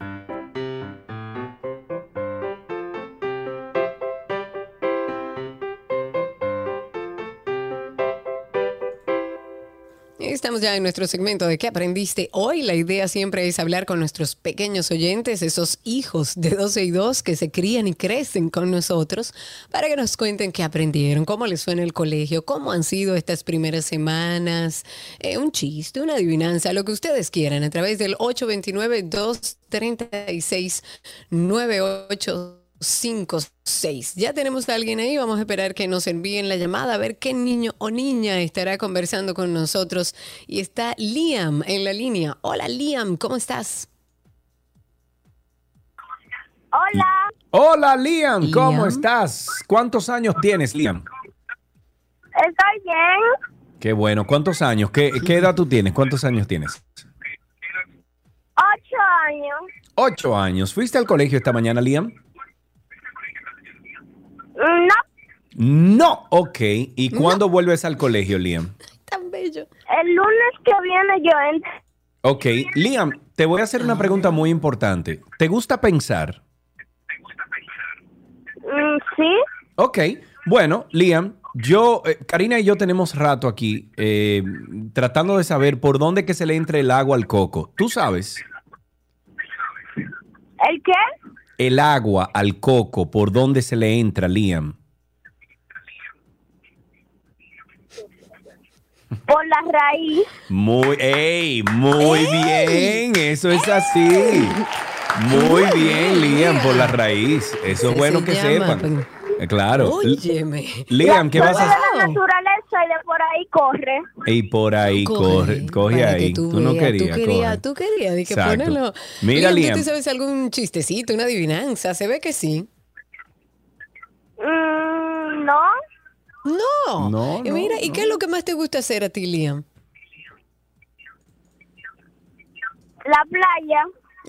Estamos ya en nuestro segmento de qué aprendiste hoy. La idea siempre es hablar con nuestros pequeños oyentes, esos hijos de 12 y 2 que se crían y crecen con nosotros, para que nos cuenten qué aprendieron, cómo les fue en el colegio, cómo han sido estas primeras semanas, eh, un chiste, una adivinanza, lo que ustedes quieran, a través del 829-236-9856. Ya tenemos a alguien ahí, vamos a esperar que nos envíen la llamada, a ver qué niño o niña estará conversando con nosotros. Y está Liam en la línea. Hola Liam, ¿cómo estás? Hola, Hola Liam, ¿cómo estás? ¿Cuántos años tienes, Liam? estoy bien. Qué bueno. ¿Cuántos años? ¿Qué, qué edad tú tienes? ¿Cuántos años tienes? Ocho años. Ocho años. ¿Fuiste al colegio esta mañana, Liam? No, No. Ok. ¿Y cuándo vuelves al colegio, Liam? Tan bello. el lunes que viene yo entro. Ok. Liam, te voy a hacer una pregunta muy importante. ¿Te gusta pensar? Mm, sí, Ok. Bueno, Liam, yo, eh, Karina y yo tenemos rato aquí eh, tratando de saber por dónde que se le entre el agua al coco. ¿Tú sabes? ¿el qué? El agua al coco, ¿por dónde se le entra, Liam? Por la raíz. Muy, ey, muy bien, eso es así. Muy bien, Liam, por la raíz. Eso es bueno se que llama, sepan. Eh, Claro. Óyeme. Liam, ¿qué vas a hacer? Naturaleza y de por ahí corre. Y por ahí, corre, coge Para que ahí. tú Tú, no querías, Tú querías, tú querías, que. Mira, ¿tú Liam. te sabes algún chistecito, una adivinanza? Se ve que sí. Mm, no, No. No, Y no, mira, ¿y qué es lo que más te gusta hacer a ti, Liam? la playa.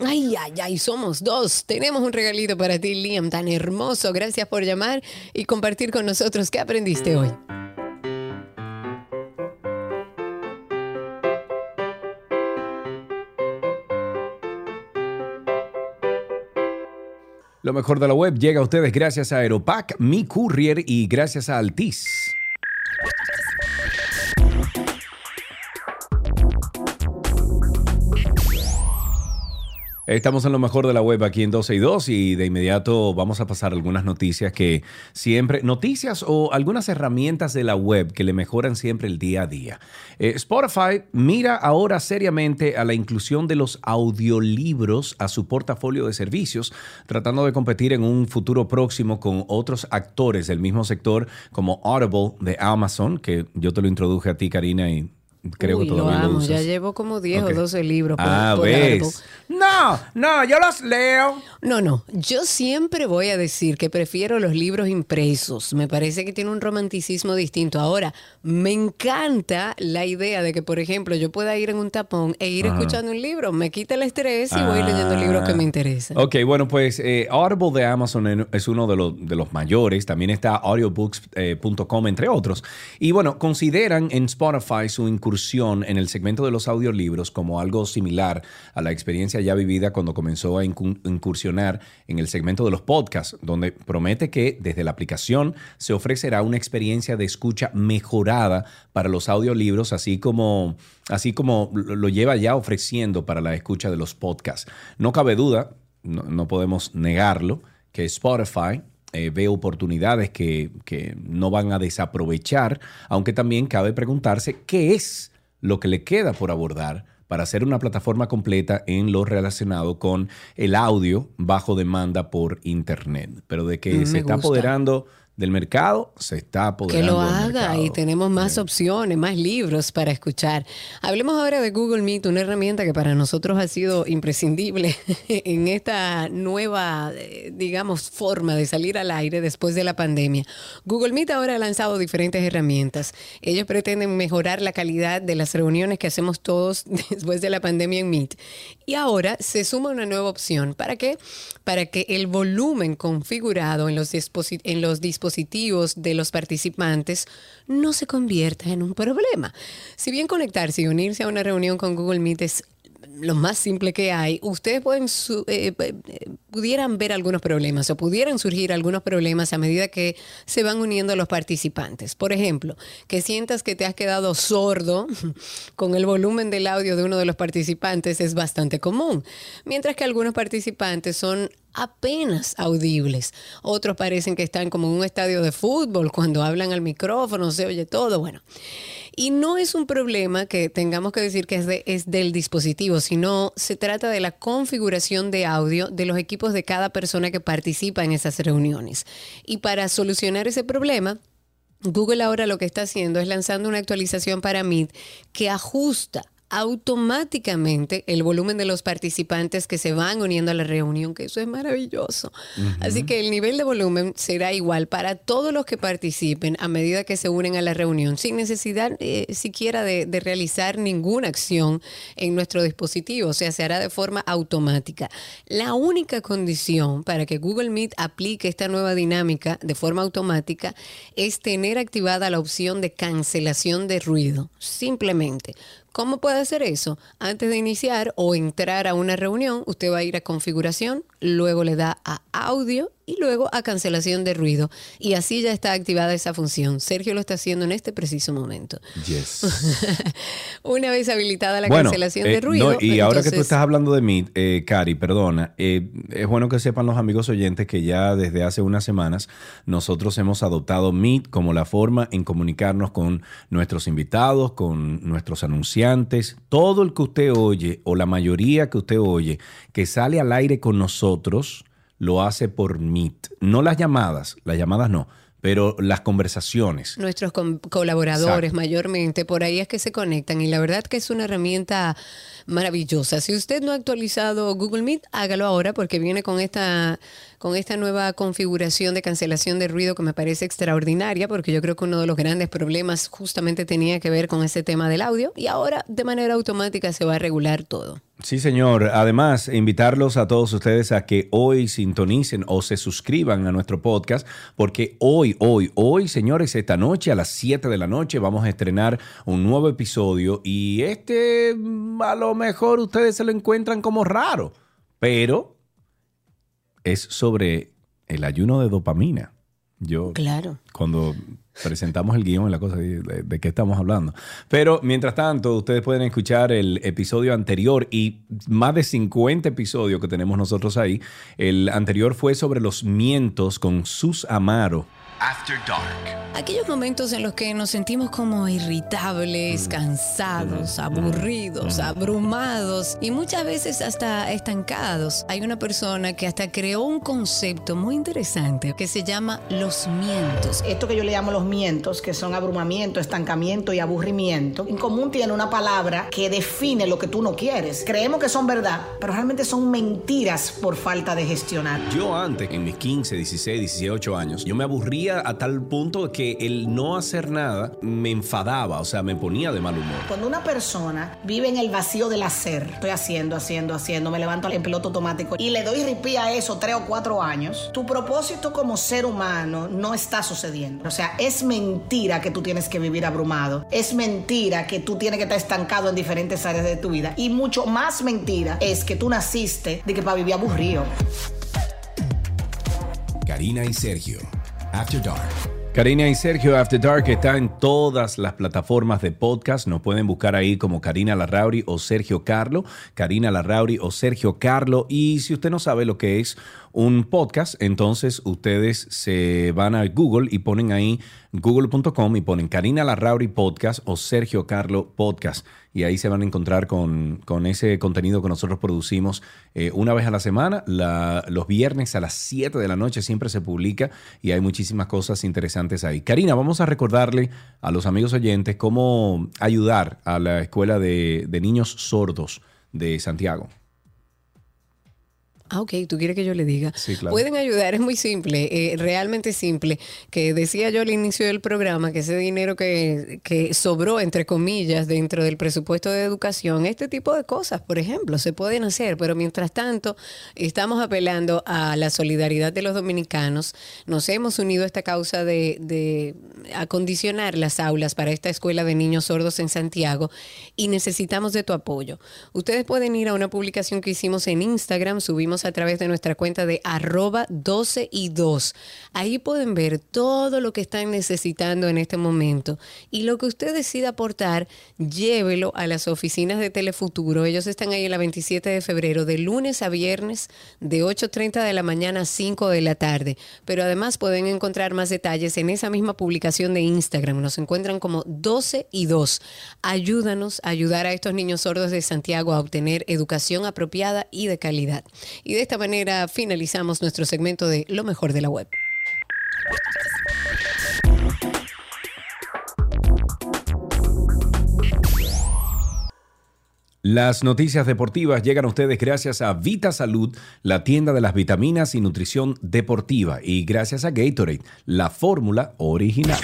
Ay, ay, ay, somos dos. Tenemos un regalito para ti, Liam, tan hermoso. Gracias por llamar y compartir con nosotros qué aprendiste hoy. Lo mejor de la web llega a ustedes gracias a Aeropack, Mi Courier y gracias a Altis. Estamos en lo mejor de la web aquí en 12 y 2 y de inmediato vamos a pasar algunas noticias que siempre, noticias o algunas herramientas de la web que le mejoran siempre el día a día. Eh, Spotify mira ahora seriamente a la inclusión de los audiolibros a su portafolio de servicios, tratando de competir en un futuro próximo con otros actores del mismo sector como Audible de Amazon, que yo te lo introduje a ti, Karina, y creo Uy, que todavía lo lo, amo. usas. Ya llevo como 10 Ok. o 12 libros. por- Ah, por ves. No, no, yo los leo. No, no. Yo siempre voy a decir que prefiero los libros impresos. Me parece que tiene un romanticismo distinto. Ahora, me encanta la idea de que, por ejemplo, yo pueda ir en un tapón e ir Ajá. escuchando un libro. Me quita el estrés y voy leyendo libros que me interesan. Ok, bueno, pues eh, Audible de Amazon es uno de los, de los mayores. También está audiobooks.com, entre otros. Y bueno, consideran en Spotify su incursión en el segmento de los audiolibros como algo similar a la experiencia ya vivida cuando comenzó a incu- incursionar en el segmento de los podcasts, donde promete que desde la aplicación se ofrecerá una experiencia de escucha mejorada para los audiolibros, así como, así como lo lleva ya ofreciendo para la escucha de los podcasts. No cabe duda, no, no podemos negarlo, que Spotify eh, ve oportunidades que, que no van a desaprovechar, aunque también cabe preguntarse qué es lo que le queda por abordar para hacer una plataforma completa en lo relacionado con el audio bajo demanda por Internet. Pero de que Mm, se está gusta. apoderando del mercado, se está Que apoderando lo del haga y tenemos más opciones, más libros para escuchar. Hablemos ahora de Google Meet, una herramienta que para nosotros ha sido imprescindible en esta nueva, eh, digamos, forma de salir al aire después de la pandemia. Google Meet ahora ha lanzado diferentes herramientas. Ellos pretenden mejorar la calidad de las reuniones que hacemos todos después de la pandemia en Meet. Y ahora se suma una nueva opción. ¿Para qué? Para que el volumen configurado en los, dispositivos de los participantes no se convierta en un problema. Si bien conectarse y unirse a una reunión con Google Meet es lo más simple que hay, ustedes pueden su- eh, eh, pudieran ver algunos problemas o pudieran surgir algunos problemas a medida que se van uniendo los participantes. Por ejemplo, que sientas que te has quedado sordo con el volumen del audio de uno de los participantes es bastante común, mientras que algunos participantes son apenas audibles. Otros parecen que están como en un estadio de fútbol, cuando hablan al micrófono, se oye todo. Bueno, y no es un problema que tengamos que decir que es, de- es del dispositivo, sino se trata de la configuración de audio de los equipos de cada persona que participa en esas reuniones. Y para solucionar ese problema, Google ahora lo que está haciendo es lanzando una actualización para Meet que ajusta automáticamente el volumen de los participantes que se van uniendo a la reunión, que eso es maravilloso. Así que el nivel de volumen será igual para todos los que participen a medida que se unen a la reunión, sin necesidad eh, siquiera de, de realizar ninguna acción en nuestro dispositivo, o sea, se hará de forma automática. La única condición para que Google Meet aplique esta nueva dinámica de forma automática es tener activada la opción de cancelación de ruido, simplemente. ¿Cómo puede hacer eso? Antes de iniciar o entrar a una reunión, usted va a ir a configuración, luego le da a audio y luego a cancelación de ruido. Y así ya está activada esa función. Sergio lo está haciendo en este preciso momento. Yes. Una vez habilitada la Bueno, cancelación eh, de ruido. no, y ahora que tú estás hablando de mí, eh, Cari, perdona, eh, es bueno que sepan los amigos oyentes que ya desde hace unas semanas nosotros hemos adoptado Meet como la forma en comunicarnos con nuestros invitados, con nuestros anunciantes, todo el que usted oye o la mayoría que usted oye que sale al aire con nosotros lo hace por Meet. No las llamadas, las llamadas no, pero las conversaciones. nuestros colaboradores Exacto. mayormente, por ahí es que se conectan y la verdad que es una herramienta maravillosa. Si usted no ha actualizado Google Meet, hágalo ahora porque viene con esta con esta nueva configuración de cancelación de ruido que me parece extraordinaria porque yo creo que uno de los grandes problemas justamente tenía que ver con ese tema del audio y ahora de manera automática se va a regular todo. Sí, señor. Además, invitarlos a todos ustedes a que hoy sintonicen o se suscriban a nuestro podcast, porque hoy, hoy, hoy, señores, esta noche a las 7 de la noche vamos a estrenar un nuevo episodio y este a lo mejor ustedes se lo encuentran como raro, pero es sobre el ayuno de dopamina. Yo, Claro. cuando presentamos el guion en la cosa de, de- de qué estamos hablando. Pero mientras tanto, ustedes pueden escuchar el episodio anterior y más de 50 episodios que tenemos nosotros ahí. El anterior fue sobre los mientos con Sus Amaro. After Dark. Aquellos momentos en los que nos sentimos como irritables, cansados, aburridos, abrumados y muchas veces hasta estancados. Hay una persona que hasta creó un concepto muy interesante que se llama los mientos. Esto que yo le llamo los mientos, que son abrumamiento, estancamiento y aburrimiento, en común tiene una palabra que define lo que tú no quieres. Creemos que son verdad, pero realmente son mentiras por falta de gestionar. Yo antes, en mis 15, 16, 18 años, yo me aburría a tal punto que el no hacer nada me enfadaba, o sea, me ponía de mal humor. Cuando una persona vive en el vacío del hacer, estoy haciendo, haciendo, haciendo, me levanto en piloto automático y le doy ripí a eso tres o cuatro años, tu propósito como ser humano no está sucediendo. O sea, es mentira que tú tienes que vivir abrumado. Es mentira que tú tienes que estar estancado en diferentes áreas de tu vida. Y mucho más mentira es que tú naciste de que para vivir aburrido. Karina y Sergio. After Dark. Karina y Sergio After Dark está en todas las plataformas de podcast. Nos pueden buscar ahí como Karina Larrauri o Sergio Carlo. Karina Larrauri o Sergio Carlo. Y si usted no sabe lo que es un podcast, entonces ustedes se van a Google y ponen ahí google.com y ponen Karina Larrauri Podcast o Sergio Carlo Podcast. Y ahí se van a encontrar con, con ese contenido que nosotros producimos eh, una vez a la semana. La- los viernes a las 7 de la noche siempre se publica y hay muchísimas cosas interesantes ahí. Karina, vamos a recordarle a los amigos oyentes cómo ayudar a la Escuela de, de Niños Sordos de Santiago. Ah, ok, tú quieres que yo le diga. Sí, claro. Pueden ayudar, es muy simple, eh, realmente simple. Que decía yo al inicio del programa que ese dinero que, que sobró, entre comillas, dentro del presupuesto de educación, este tipo de cosas, por ejemplo, se pueden hacer, pero mientras tanto estamos apelando a la solidaridad de los dominicanos. Nos hemos unido a esta causa de, de acondicionar las aulas para esta escuela de niños sordos en Santiago y necesitamos de tu apoyo. Ustedes pueden ir a una publicación que hicimos en Instagram, subimos a través de nuestra cuenta de arroba 12 y 2. Ahí pueden ver todo lo que están necesitando en este momento y lo que usted decida aportar, llévelo a las oficinas de Telefuturo. Ellos están ahí en la 27 de febrero, de lunes a viernes, de 8.30 de la mañana a 5 de la tarde. Pero además pueden encontrar más detalles en esa misma publicación de Instagram. Nos encuentran como 12 y 2. Ayúdanos a ayudar a estos niños sordos de Santiago a obtener educación apropiada y de calidad. Y de esta manera finalizamos nuestro segmento de Lo mejor de la web. Las noticias deportivas llegan a ustedes gracias a Vita Salud, la tienda de las vitaminas y nutrición deportiva, y gracias a Gatorade, la fórmula original.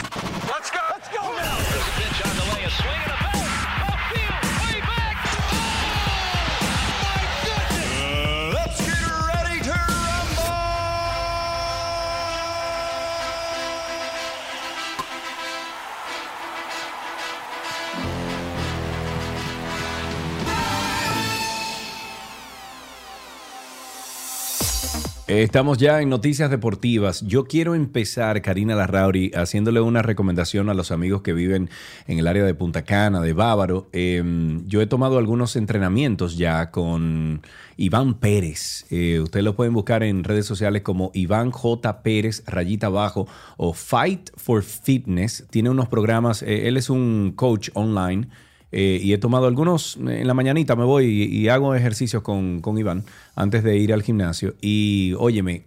Estamos ya en noticias deportivas. Yo quiero empezar, Karina Larrauri, haciéndole una recomendación a los amigos que viven en el área de Punta Cana, de Bávaro. Eh, yo he tomado algunos entrenamientos ya con Iván Pérez. Eh, ustedes lo pueden buscar en redes sociales como Iván J. Pérez, rayita abajo, o Fight for Fitness. Tiene unos programas, eh, él es un coach online. Eh, y he tomado algunos, en la mañanita me voy y, y hago ejercicios con, con Iván antes de ir al gimnasio. Y óyeme,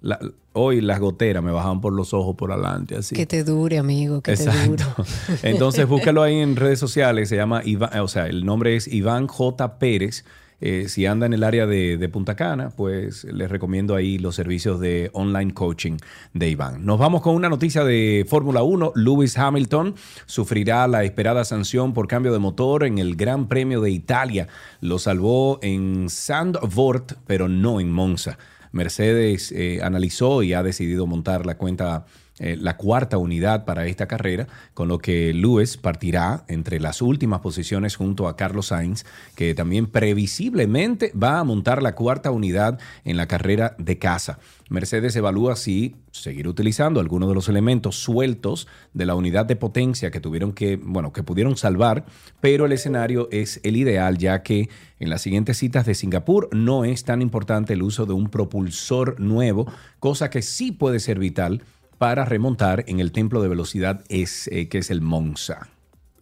la- hoy las goteras me bajaban por los ojos por adelante, así. Que te dure, amigo, que te dure. Exacto. Entonces búscalo ahí en redes sociales, se llama Iván, o sea, el nombre es Iván J. Pérez. Eh, si anda en el área de, Punta Cana, pues les recomiendo ahí los servicios de online coaching de Iván. Nos vamos con una noticia de Fórmula 1. Lewis Hamilton sufrirá la esperada sanción por cambio de motor en el Gran Premio de Italia. Lo salvó en Zandvoort, pero no en Monza. Mercedes eh, analizó y ha decidido montar la cuenta eh, la cuarta unidad para esta carrera, con lo que Lewis partirá entre las últimas posiciones junto a Carlos Sainz, que también previsiblemente va a montar la cuarta unidad en la carrera de casa. Mercedes evalúa si seguir utilizando algunos de los elementos sueltos de la unidad de potencia que tuvieron que, bueno, que pudieron salvar, pero el escenario es el ideal ya que en las siguientes citas de Singapur no es tan importante el uso de un propulsor nuevo, cosa que sí puede ser vital para remontar en el templo de velocidad es, eh, que es el Monza.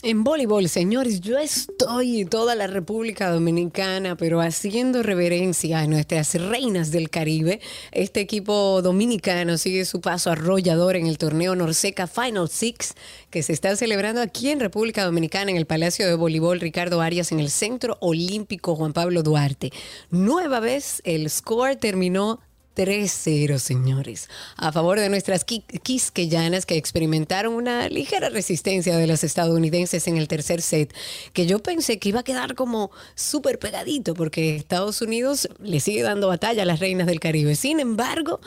En voleibol, señores, yo estoy toda la República Dominicana, pero haciendo reverencia a nuestras reinas del Caribe. Este equipo dominicano sigue su paso arrollador en el torneo Norseca Final Six, que se está celebrando aquí en República Dominicana, en el Palacio de Voleibol Ricardo Arias, en el Centro Olímpico Juan Pablo Duarte. Nueva vez, el score terminó 3-0, señores, a favor de nuestras qui- quisqueyanas que experimentaron una ligera resistencia de los estadounidenses en el tercer set, que yo pensé que iba a quedar como súper pegadito, porque Estados Unidos le sigue dando batalla a las reinas del Caribe. Sin embargo,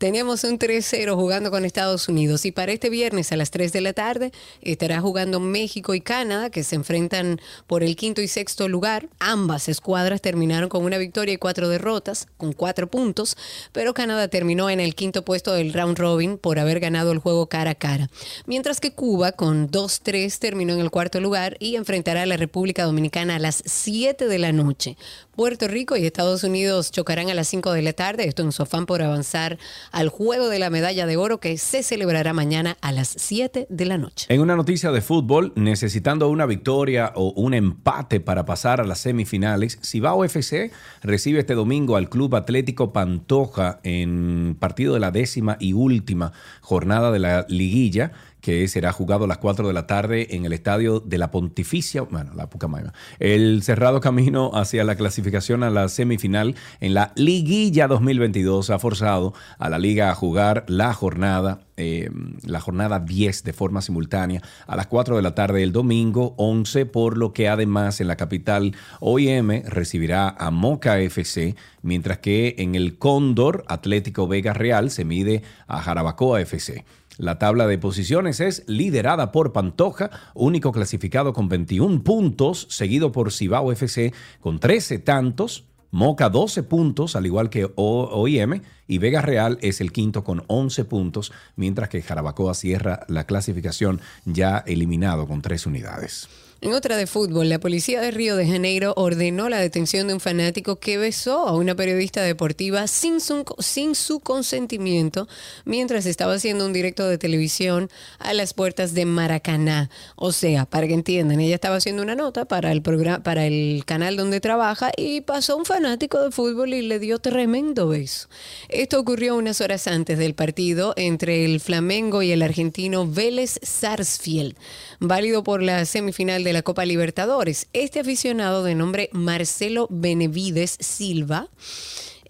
tenemos un 3-0 jugando con Estados Unidos y para este viernes a las 3 de la tarde estará jugando México y Canadá que se enfrentan por el quinto y sexto lugar. Ambas escuadras terminaron con una victoria y cuatro derrotas, con cuatro puntos, pero Canadá terminó en el quinto puesto del round robin por haber ganado el juego cara a cara. Mientras que Cuba con 2-3 terminó en el cuarto lugar y enfrentará a la República Dominicana a las 7 de la noche. Puerto Rico y Estados Unidos chocarán a las 5 de la tarde, esto en su afán por avanzar al juego de la medalla de oro que se celebrará mañana a las 7 de la noche. En una noticia de fútbol, necesitando una victoria o un empate para pasar a las semifinales, Cibao FC recibe este domingo al Club Atlético Pantoja en partido de la décima y última jornada de la liguilla que será jugado a las 4 de la tarde en el estadio de la Pontificia, bueno, la Pucamaima, el cerrado camino hacia la clasificación a la semifinal en la liguilla 2022 ha forzado a la liga a jugar la jornada eh, la jornada 10 de forma simultánea a las 4 de la tarde el domingo 11, por lo que además en la capital OIM recibirá a Moca FC, mientras que en el Cóndor Atlético Vega Real se mide a Jarabacoa FC. La tabla de posiciones es liderada por Pantoja, único clasificado con 21 puntos, seguido por Cibao FC con 13 tantos, Moca 12 puntos, al igual que OIM, y Vega Real es el quinto con 11 puntos, mientras que Jarabacoa cierra la clasificación ya eliminado con 3 unidades. En otra de fútbol, la policía de Río de Janeiro ordenó la detención de un fanático que besó a una periodista deportiva sin su, consentimiento mientras estaba haciendo un directo de televisión a las puertas de Maracaná. O sea, para que entiendan, ella estaba haciendo una nota para el, programa, para el canal donde trabaja y pasó un fanático de fútbol y le dio tremendo beso. Esto ocurrió unas horas antes del partido entre el Flamengo y el argentino Vélez Sarsfield, válido por la semifinal de la Copa Libertadores. Este aficionado de nombre Marcelo Benevides Silva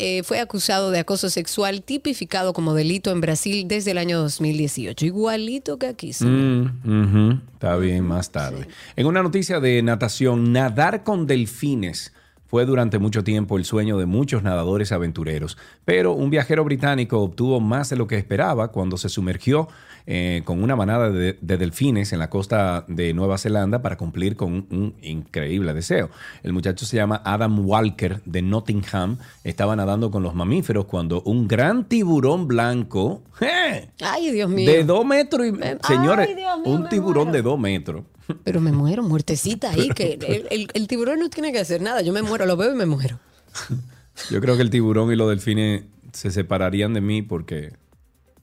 eh, fue acusado de acoso sexual tipificado como delito en Brasil desde el año 2018. Igualito que aquí. señor. Mm. Está bien, más tarde. En una noticia de natación, nadar con delfines fue durante mucho tiempo el sueño de muchos nadadores aventureros, pero un viajero británico obtuvo más de lo que esperaba cuando se sumergió eh, con una manada de, de delfines en la costa de Nueva Zelanda para cumplir con un, un increíble deseo. El muchacho se llama Adam Walker de Nottingham, estaba nadando con los mamíferos cuando un gran tiburón blanco, ¡eh! Ay, Dios mío. de dos metros y... Señores, Ay, Dios mío, un me tiburón muero. de dos metros. Pero me muero, muertecita ahí, que el, el- el tiburón no tiene que hacer nada. Yo me muero, lo veo y me muero. Yo creo que el tiburón y los delfines se separarían de mí porque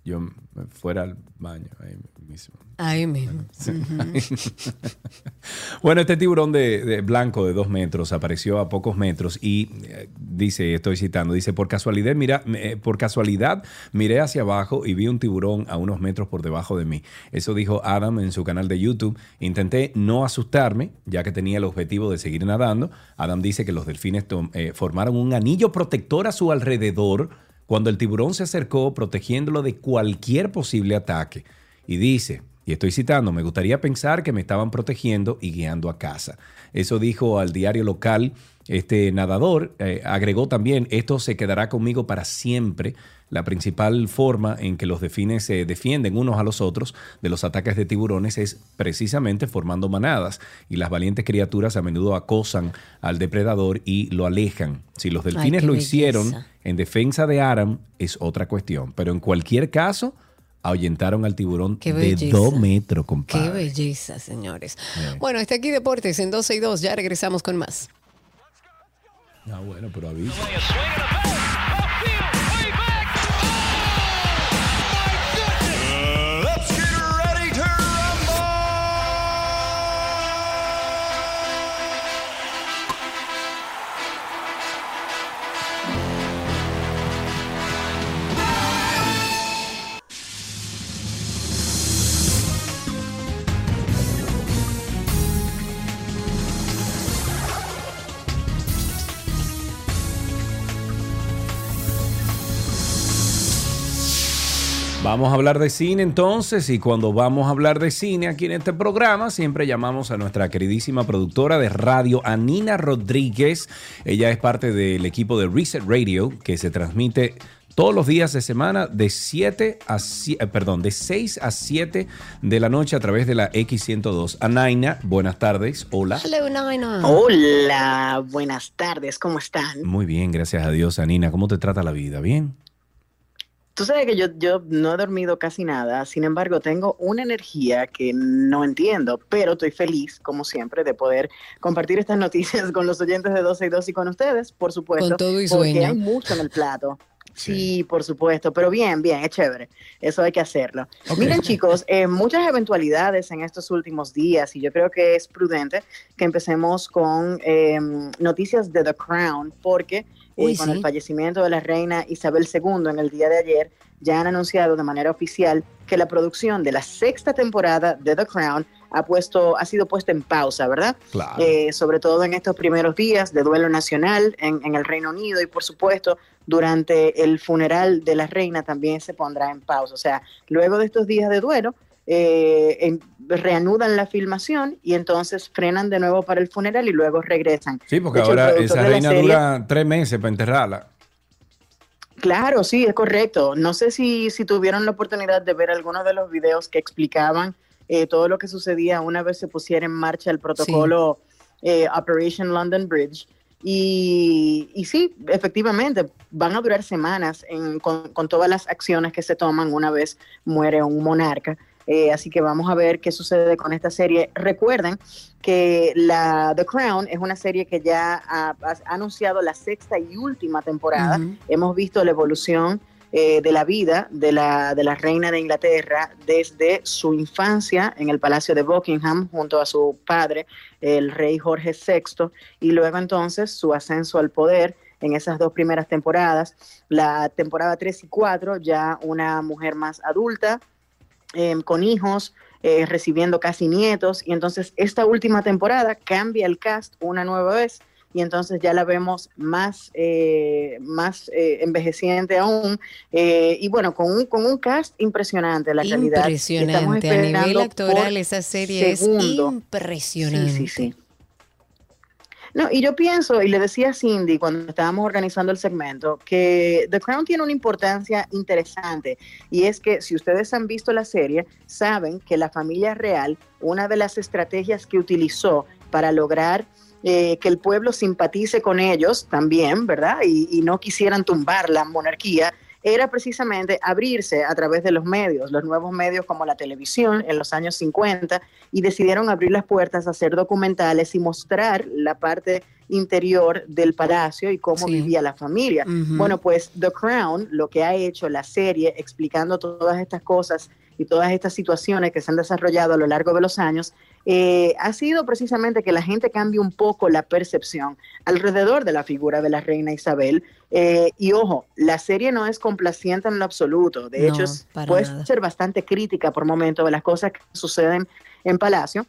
yo me fuera baño ahí mismo. Ahí mismo. Bueno, este tiburón de, de blanco de dos metros apareció a pocos metros y eh, dice, estoy citando, dice, por casualidad, mira, eh, por casualidad miré hacia abajo y vi un tiburón a unos metros por debajo de mí. Eso dijo Adam en su canal de YouTube. Intenté no asustarme, ya que tenía el objetivo de seguir nadando. Adam dice que los delfines eh, formaron un anillo protector a su alrededor cuando el tiburón se acercó protegiéndolo de cualquier posible ataque. Y dice, y estoy citando, me gustaría pensar que me estaban protegiendo y guiando a casa. Eso dijo al diario local este nadador. eh, agregó también, esto se quedará conmigo para siempre. La principal forma en que los delfines se defienden unos a los otros de los ataques de tiburones es precisamente formando manadas. Y las valientes criaturas a menudo acosan al depredador y lo alejan. Si los delfines qué lo belleza. hicieron en defensa de Aram, es otra cuestión. Pero en cualquier caso, ahuyentaron al tiburón Qué de dos metros, Qué compadre. belleza, señores. Bueno, está aquí Deportes en 12 y 2. Ya regresamos con más. Ah, bueno, pero avisa. Vamos a hablar de cine entonces y cuando vamos a hablar de cine aquí en este programa siempre llamamos a nuestra queridísima productora de radio, Anina Rodríguez. Ella es parte del equipo de Reset Radio que se transmite todos los días de semana de 7 a 7, eh, perdón, de 6 a 7 de la noche a través de la X102. Anaina, buenas tardes. Hola. Hello, Naina. Hola, buenas tardes, ¿cómo están? Muy bien, gracias a Dios, Anina. ¿Cómo te trata la vida? ¿Bien? Tú sabes que yo, yo no he dormido casi nada, sin embargo tengo una energía que no entiendo, pero estoy feliz, como siempre, de poder compartir estas noticias con los oyentes de 12 y 2 y con ustedes, por supuesto, Con todo y porque sueño. hay mucho en el plato. Sí, por supuesto, pero bien, bien, es chévere. Eso hay que hacerlo. Miren, chicos, eh, muchas eventualidades en estos últimos días y yo creo que es prudente que empecemos con eh, noticias de The Crown, porque Uy, con sí. el fallecimiento de la reina Isabel II en el día de ayer, ya han anunciado de manera oficial que la producción de la sexta temporada de The Crown ha puesto, ha sido puesta en pausa, ¿verdad? Claro. Eh, sobre todo en estos primeros días de duelo nacional en, en el Reino Unido y por supuesto durante el funeral de la reina también se pondrá en pausa. O sea, luego de estos días de duelo, eh, en- reanudan la filmación y entonces frenan de nuevo para el funeral y luego regresan. Sí, porque hecho, ahora esa reina serie- dura tres meses para enterrarla. Claro, sí, es correcto. No sé si, si tuvieron la oportunidad de ver algunos de los videos que explicaban eh, todo lo que sucedía una vez se pusiera en marcha el protocolo eh, Operation London Bridge. Y, y sí, efectivamente, van a durar semanas en- con, con todas las acciones que se toman una vez muere un monarca. Eh, así que vamos a ver qué sucede con esta serie. Recuerden que la The Crown es una serie que ya ha, ha anunciado la sexta y última temporada. Hemos visto la evolución eh, de la vida de la, de la reina de Inglaterra desde su infancia en el Palacio de Buckingham junto a su padre, el rey Jorge VI, y luego entonces su ascenso al poder en esas dos primeras temporadas. La temporada 3 y 4 ya una mujer más adulta, eh, con hijos, eh, recibiendo casi nietos. Y entonces esta última temporada cambia el cast una nueva vez y entonces ya la vemos más, eh, más eh, envejeciente aún. eh, y bueno, con un, con un cast impresionante, la calidad. Impresionante. A nivel actoral, esa serie segundo. es impresionante. Sí, sí, sí. No, y yo pienso, y le decía a Cindy cuando estábamos organizando el segmento, que The Crown tiene una importancia interesante. Y es que si ustedes han visto la serie, saben que la familia real, una de las estrategias que utilizó para lograr eh, que el pueblo simpatice con ellos también, ¿verdad? Y, y no quisieran tumbar la monarquía, era precisamente abrirse a través de los medios, los nuevos medios como la televisión en los años 50, y decidieron abrir las puertas a hacer documentales y mostrar la parte interior del palacio y cómo vivía la familia. Bueno, pues The Crown, lo que ha hecho la serie explicando todas estas cosas y todas estas situaciones que se han desarrollado a lo largo de los años, eh, ha sido precisamente que la gente cambie un poco la percepción alrededor de la figura de la reina Isabel. Eh, y ojo, la serie no es complaciente en lo absoluto. De No, hecho, puede nada. ser bastante crítica por momentos de las cosas que suceden en Palacio.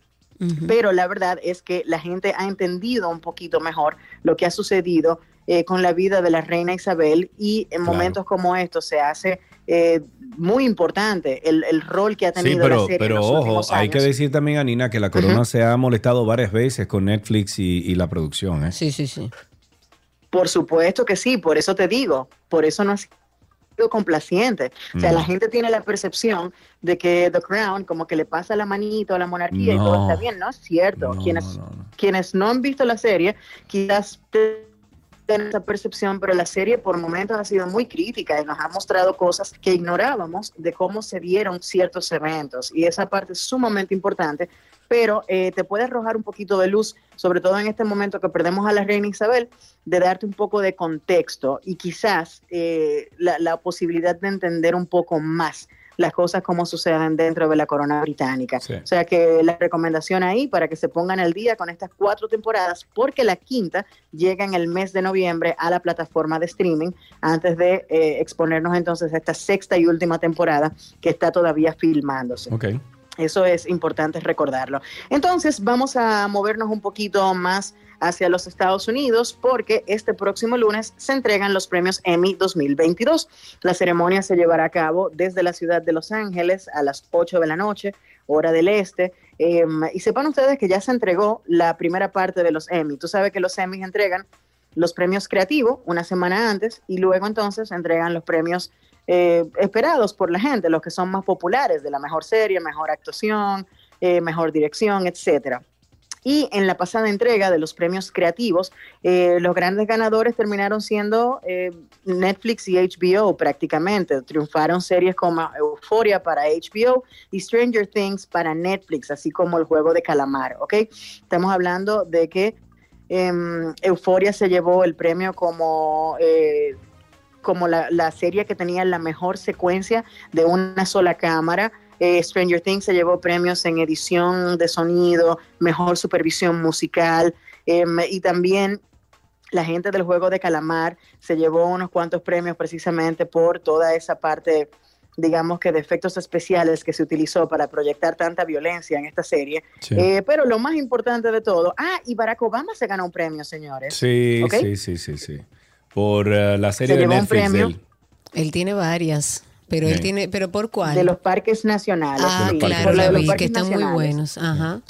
Pero la verdad es que la gente ha entendido un poquito mejor lo que ha sucedido eh, con la vida de la reina Isabel y en Claro. momentos como estos se hace eh, muy importante el, el rol que ha Sí, tenido pero, la serie en pero los ojo, últimos hay que años. decir también a Nina que la corona Ujú. se ha molestado varias veces con Netflix y, y la producción. ¿eh? Sí, sí, sí. Por supuesto que sí, por eso te digo, por eso no ha sido complaciente. O sea, Mm. la gente tiene la percepción de que The Crown como que le pasa la manito a la monarquía y No. todo está bien, no es cierto. quienes, quienes no han visto la serie, quizás tienen esa percepción, pero la serie por momentos ha sido muy crítica y nos ha mostrado cosas que ignorábamos de cómo se dieron ciertos eventos. Y esa parte es sumamente importante, pero eh, te puede arrojar un poquito de luz, sobre todo en este momento que perdemos a la reina Isabel, de darte un poco de contexto y quizás eh, la posibilidad de entender un poco más las cosas como suceden dentro de la corona británica. Sí. O sea que la recomendación ahí para que se pongan al día con estas cuatro temporadas, porque la quinta llega en el mes de noviembre a la plataforma de streaming, antes de eh, exponernos entonces a esta sexta y última temporada que está todavía filmándose. Ok. Eso es importante recordarlo. Entonces, vamos a movernos un poquito más hacia los Estados Unidos porque este próximo lunes se entregan los premios Emmy 2022. La ceremonia se llevará a cabo desde la ciudad de Los Ángeles a las 8 de la noche, hora del este. Eh, y sepan ustedes que ya se entregó la primera parte de los Emmy. Tú sabes que los Emmys entregan los premios creativos una semana antes y luego entonces entregan los premios eh, esperados por la gente, los que son más populares, de la mejor serie, mejor actuación, eh, mejor dirección, etcétera. Y en la pasada entrega de los premios creativos, eh, los grandes ganadores terminaron siendo eh, Netflix y HBO prácticamente. Triunfaron series como Euphoria para HBO y Stranger Things para Netflix, así como el juego de calamar, ¿ok? Estamos hablando de que em, Euphoria se llevó el premio como... eh, como la, la serie que tenía la mejor secuencia de una sola cámara. Eh, Stranger Things se llevó premios en edición de sonido, mejor supervisión musical em, y también la gente del juego de calamar se llevó unos cuantos premios precisamente por toda esa parte, digamos que de efectos especiales que se utilizó para proyectar tanta violencia en esta serie. Sí. Eh, pero lo más importante de todo, ah, y Barack Obama se ganó un premio, señores. Sí, sí, sí, sí, sí. Por eh, la serie Se de llevó un Netflix de premio. él. Él tiene varias, pero él tiene, pero ¿por cuál? De los parques nacionales. Ah, sí, claro, la vi, parques que están muy buenos. Ajá.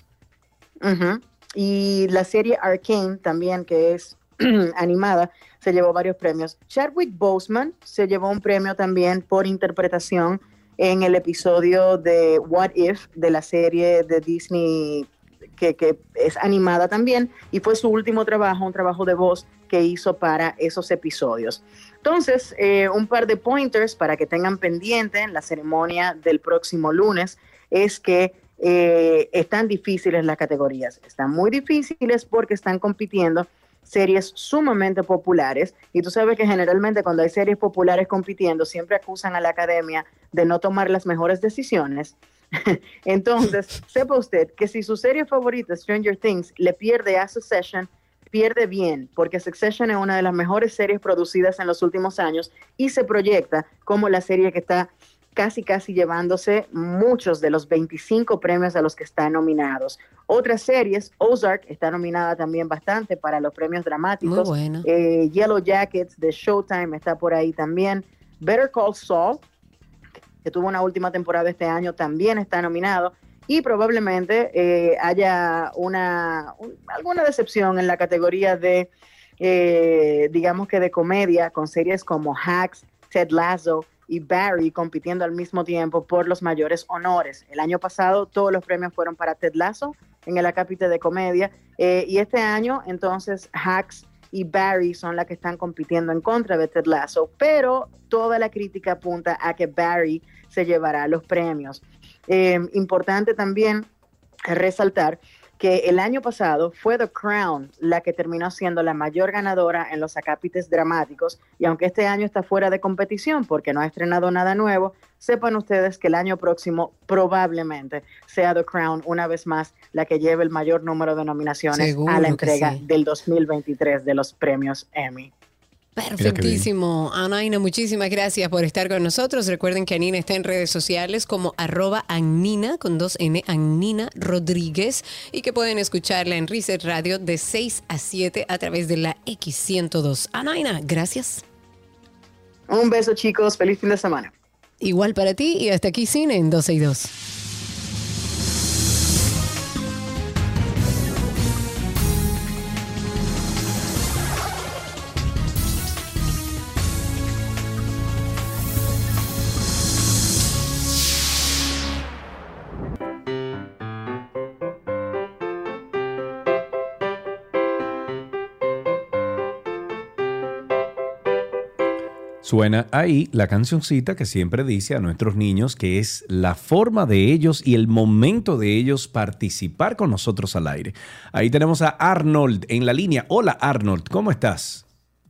Ujú. Y la serie Arcane también, que es animada, se llevó varios premios. Chadwick Boseman se llevó un premio también por interpretación en el episodio de What If de la serie de Disney que, que es animada también y fue su último trabajo, un trabajo de voz que hizo para esos episodios. Entonces, eh, un par de pointers para que tengan pendiente en la ceremonia del próximo lunes es que eh, están difíciles las categorías. Están muy difíciles porque están compitiendo series sumamente populares y tú sabes que generalmente cuando hay series populares compitiendo siempre acusan a la academia de no tomar las mejores decisiones. Entonces, sepa usted que si su serie favorita, Stranger Things, le pierde a Succession, pierde bien, porque Succession es una de las mejores series producidas en los últimos años y se proyecta como la serie que está casi casi llevándose muchos de los 25 premios a los que están nominados. Otras series, Ozark está nominada también bastante para los premios dramáticos. Muy buena. Eh, Yellow Jackets de Showtime está por ahí también. Better Call Saul, que tuvo una última temporada este año, también está nominado. Y probablemente eh, haya una un- alguna decepción en la categoría de, eh, digamos que de comedia, con series como Hacks, Ted Lasso y Barry compitiendo al mismo tiempo por los mayores honores. El año pasado todos los premios fueron para Ted Lasso en el acápite de comedia eh, y este año entonces Hacks y Barry son las que están compitiendo en contra de Ted Lasso, pero toda la crítica apunta a que Barry se llevará los premios. Eh, importante también resaltar que el año pasado fue The Crown la que terminó siendo la mayor ganadora en los acápites dramáticos y aunque este año está fuera de competición porque no ha estrenado nada nuevo, sepan ustedes que el año próximo probablemente sea The Crown una vez más la que lleve el mayor número de nominaciones Seguro a la entrega sí. del 2023 de los premios Emmy. Perfectísimo. Anaina, muchísimas gracias por estar con nosotros. Recuerden que Anina está en redes sociales como arroba Annina con dos N, Annina Rodríguez, y que pueden escucharla en Reset Radio de 6 a 7 a través de la X102. Anaina, gracias. Un beso chicos, feliz fin de semana. Igual para ti y hasta aquí cine en 12 Suena ahí la cancioncita que siempre dice a nuestros niños que es la forma de ellos y el momento de ellos participar con nosotros al aire. Ahí tenemos a Arnold en la línea. Hola Arnold, ¿cómo estás?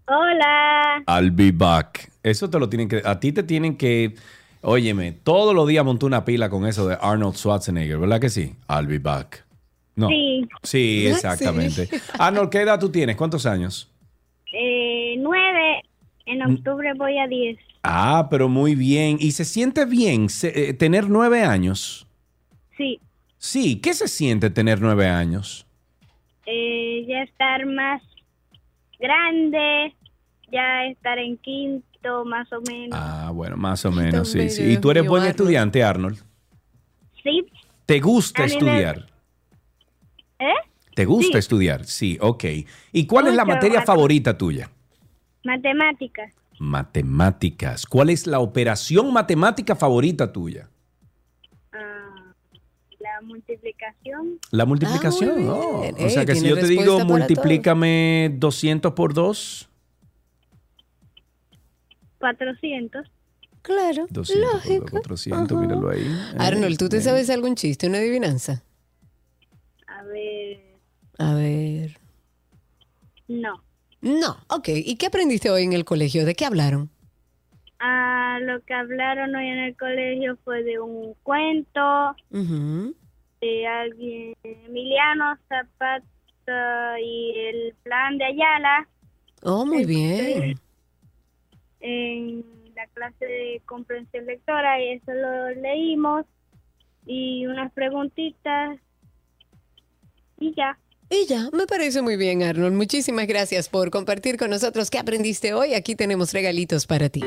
Hola. I'll be back. Eso te lo tienen que... A ti te tienen que... Óyeme, todos los días monté una pila con eso de Arnold Schwarzenegger, ¿verdad que sí? I'll be back. No. Sí. Sí, exactamente. Sí. Arnold, ¿qué edad tú tienes? ¿Cuántos años? Eh, nueve. En octubre voy a diez. Ah, pero muy bien. ¿Y se siente bien se- eh, tener nueve años? Sí. Sí, ¿qué se siente tener nueve años? Eh, ya estar más grande. Ya estar en quinto, más o menos. Ah, bueno, más o menos, sí, sí. ¿Y tú eres buen estudiante, Arnold? Sí. ¿Te gusta me- estudiar? ¿Eh? ¿Te gusta Sí. estudiar? Sí, ok. ¿Y cuál es la materia mate- favorita tuya? Matemáticas. Matemáticas. ¿Cuál es la operación matemática favorita tuya? Ah, la multiplicación. La multiplicación. muy Oh, bien. O sea Ey, que si yo te digo multiplícame 200 por 2, 400. Claro. 200 por 2, 400, míralo ahí. Arnold, ¿tú te sabes algún chiste, una adivinanza? A ver. A ver. No. No, ok. ¿Y qué aprendiste hoy en el colegio? ¿De qué hablaron? Ah, lo que hablaron hoy en el colegio fue de un cuento de alguien, Emiliano Zapata y el plan de Ayala Oh, muy bien. en la clase de comprensión lectora y eso lo leímos y unas preguntitas y ya. Y ya, me parece muy bien, Arnold. Muchísimas gracias por compartir con nosotros qué aprendiste hoy. Aquí tenemos regalitos para ti.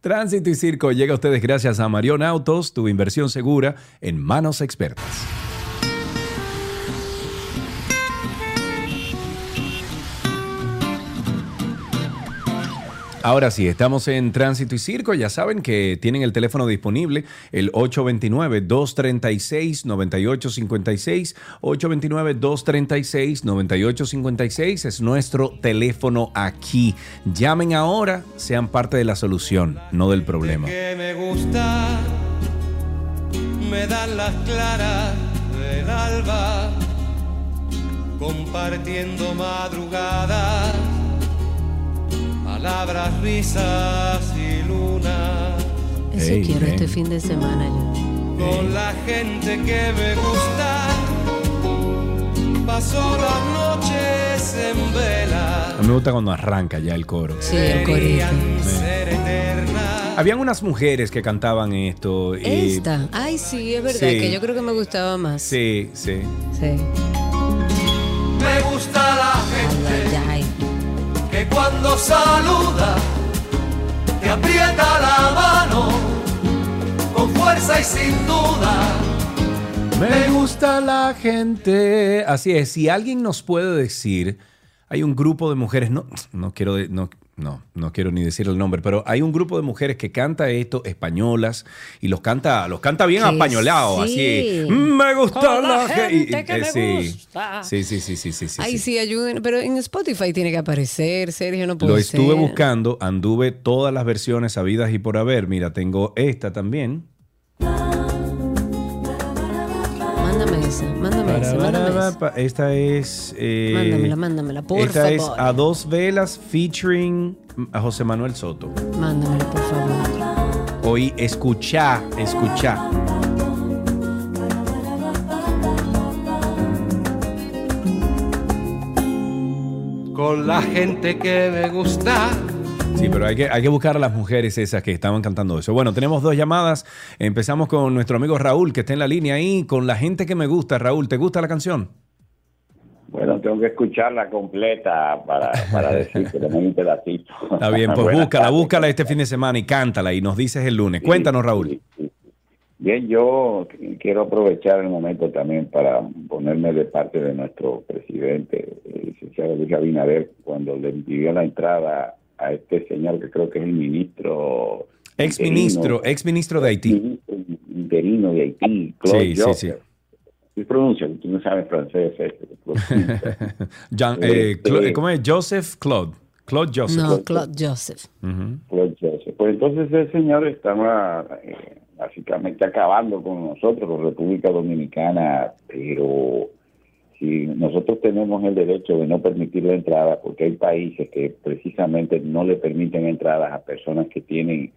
Tránsito y Circo llega a ustedes gracias a Marion Autos, tu inversión segura en manos expertas. Ahora sí, estamos en Tránsito y Circo. Ya saben que tienen el teléfono disponible, el 829-236-9856. 829-236-9856 es nuestro teléfono aquí. Llamen ahora, sean parte de la solución, no del problema. que me gusta, me dan las claras del alba, compartiendo madrugadas, palabras, risas y luna. Eso Ey, quiero ey. este fin de semana yo. Con la gente que me gusta. Paso las noches en vela. A mí me gusta cuando arranca ya el coro. Sí, el corito. Querían ser eternas. Habían unas mujeres que cantaban esto. Y, Esta. Ay, sí, es verdad, Sí. que yo creo que me gustaba más. Sí, sí. Sí. Me gusta que cuando saluda te aprieta la mano con fuerza y sin duda. Me gusta la gente. Así es, si alguien nos puede decir, hay un grupo de mujeres, no, no quiero, no, no, no quiero ni decir el nombre, pero hay un grupo de mujeres que canta esto, españolas, y los canta, los canta bien sí. así. Me gusta Con la, gente que eh, me sí. gusta. Sí, sí, sí, sí, sí, Ay, sí. sí, ayuden. Pero en Spotify tiene que aparecer, Sergio, no puede Lo estuve ser. buscando, anduve todas las versiones sabidas y por haber. Mira, tengo esta también. Mándame esa, mándame esa, mándame esa. Esta es. eh, Mándamela, mándamela, por esta es favor. A Dos Velas featuring a José Manuel Soto. Mándamela, por favor. Hoy escuchá, escuchá. Con la gente que me gusta. Sí, pero hay que, hay que buscar a las mujeres esas que estaban cantando eso. Bueno, tenemos dos llamadas. Empezamos con nuestro amigo Raúl, que está en la línea ahí, con la gente que me gusta. Raúl, ¿te gusta la canción? Bueno, tengo que escucharla completa para, para decir que tenemos un pedacito. Está bien, pues Buenas búscala, tardes. búscala este fin de semana y cántala y nos dices el lunes. Cuéntanos, Raúl. Bien, yo quiero aprovechar el momento también para ponerme de parte de nuestro presidente, el licenciado Luis Abinader, cuando le impidió la entrada a este señor que creo que es el ministro... Ex ministro, ex ministro de Haití. interino- de Haití, Claude Sí, sí, sí. ¿Sí pronuncia? Tú no sabes francés. este, Jean- eh, Este- Cla- ¿Cómo es? Joseph Claude. Claude Joseph. No, Claude Joseph. Pues, Joseph. Pues entonces el señor estaba eh, básicamente acabando con nosotros, con República Dominicana, pero si nosotros tenemos el derecho de no permitir la entrada, porque hay países que precisamente no le permiten entradas a personas que tienen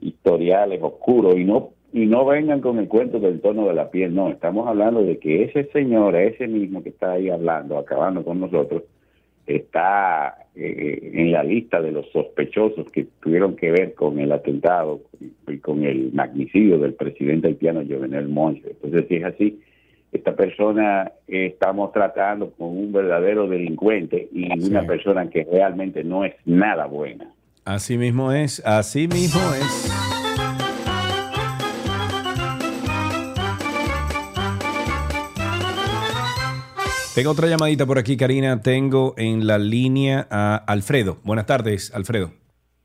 historiales oscuros y no y no vengan con el cuento del tono de la piel, no, estamos hablando de que ese señor, ese mismo que está ahí hablando, acabando con nosotros, está eh, en la lista de los sospechosos que tuvieron que ver con el atentado y con el magnicidio del presidente haitiano Jovenel Moïse. Entonces, si es así, esta persona eh, estamos tratando con un verdadero delincuente y una persona que realmente no es nada buena. Así mismo es, así mismo es. Tengo otra llamadita por aquí, Karina. Tengo en la línea a Alfredo. Buenas tardes, Alfredo.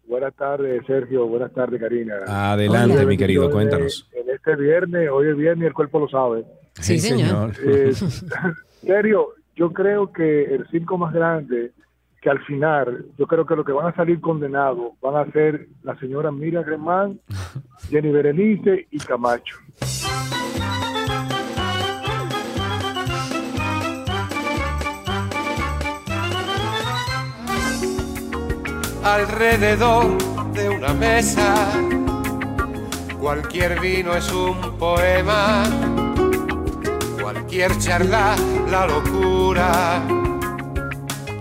Buenas tardes, Sergio. Buenas tardes, Karina. Adelante, Hola. mi querido, cuéntanos. En este viernes, hoy es viernes y el cuerpo lo sabe. Sí, Sí, señor. Eh, Sergio, yo creo que el circo más grande, que al final, yo creo que los que van a salir condenados van a ser la señora Miriam Germán, Jenny Berenice y Camacho. alrededor de una mesa. Cualquier vino es un poema, cualquier charla la locura.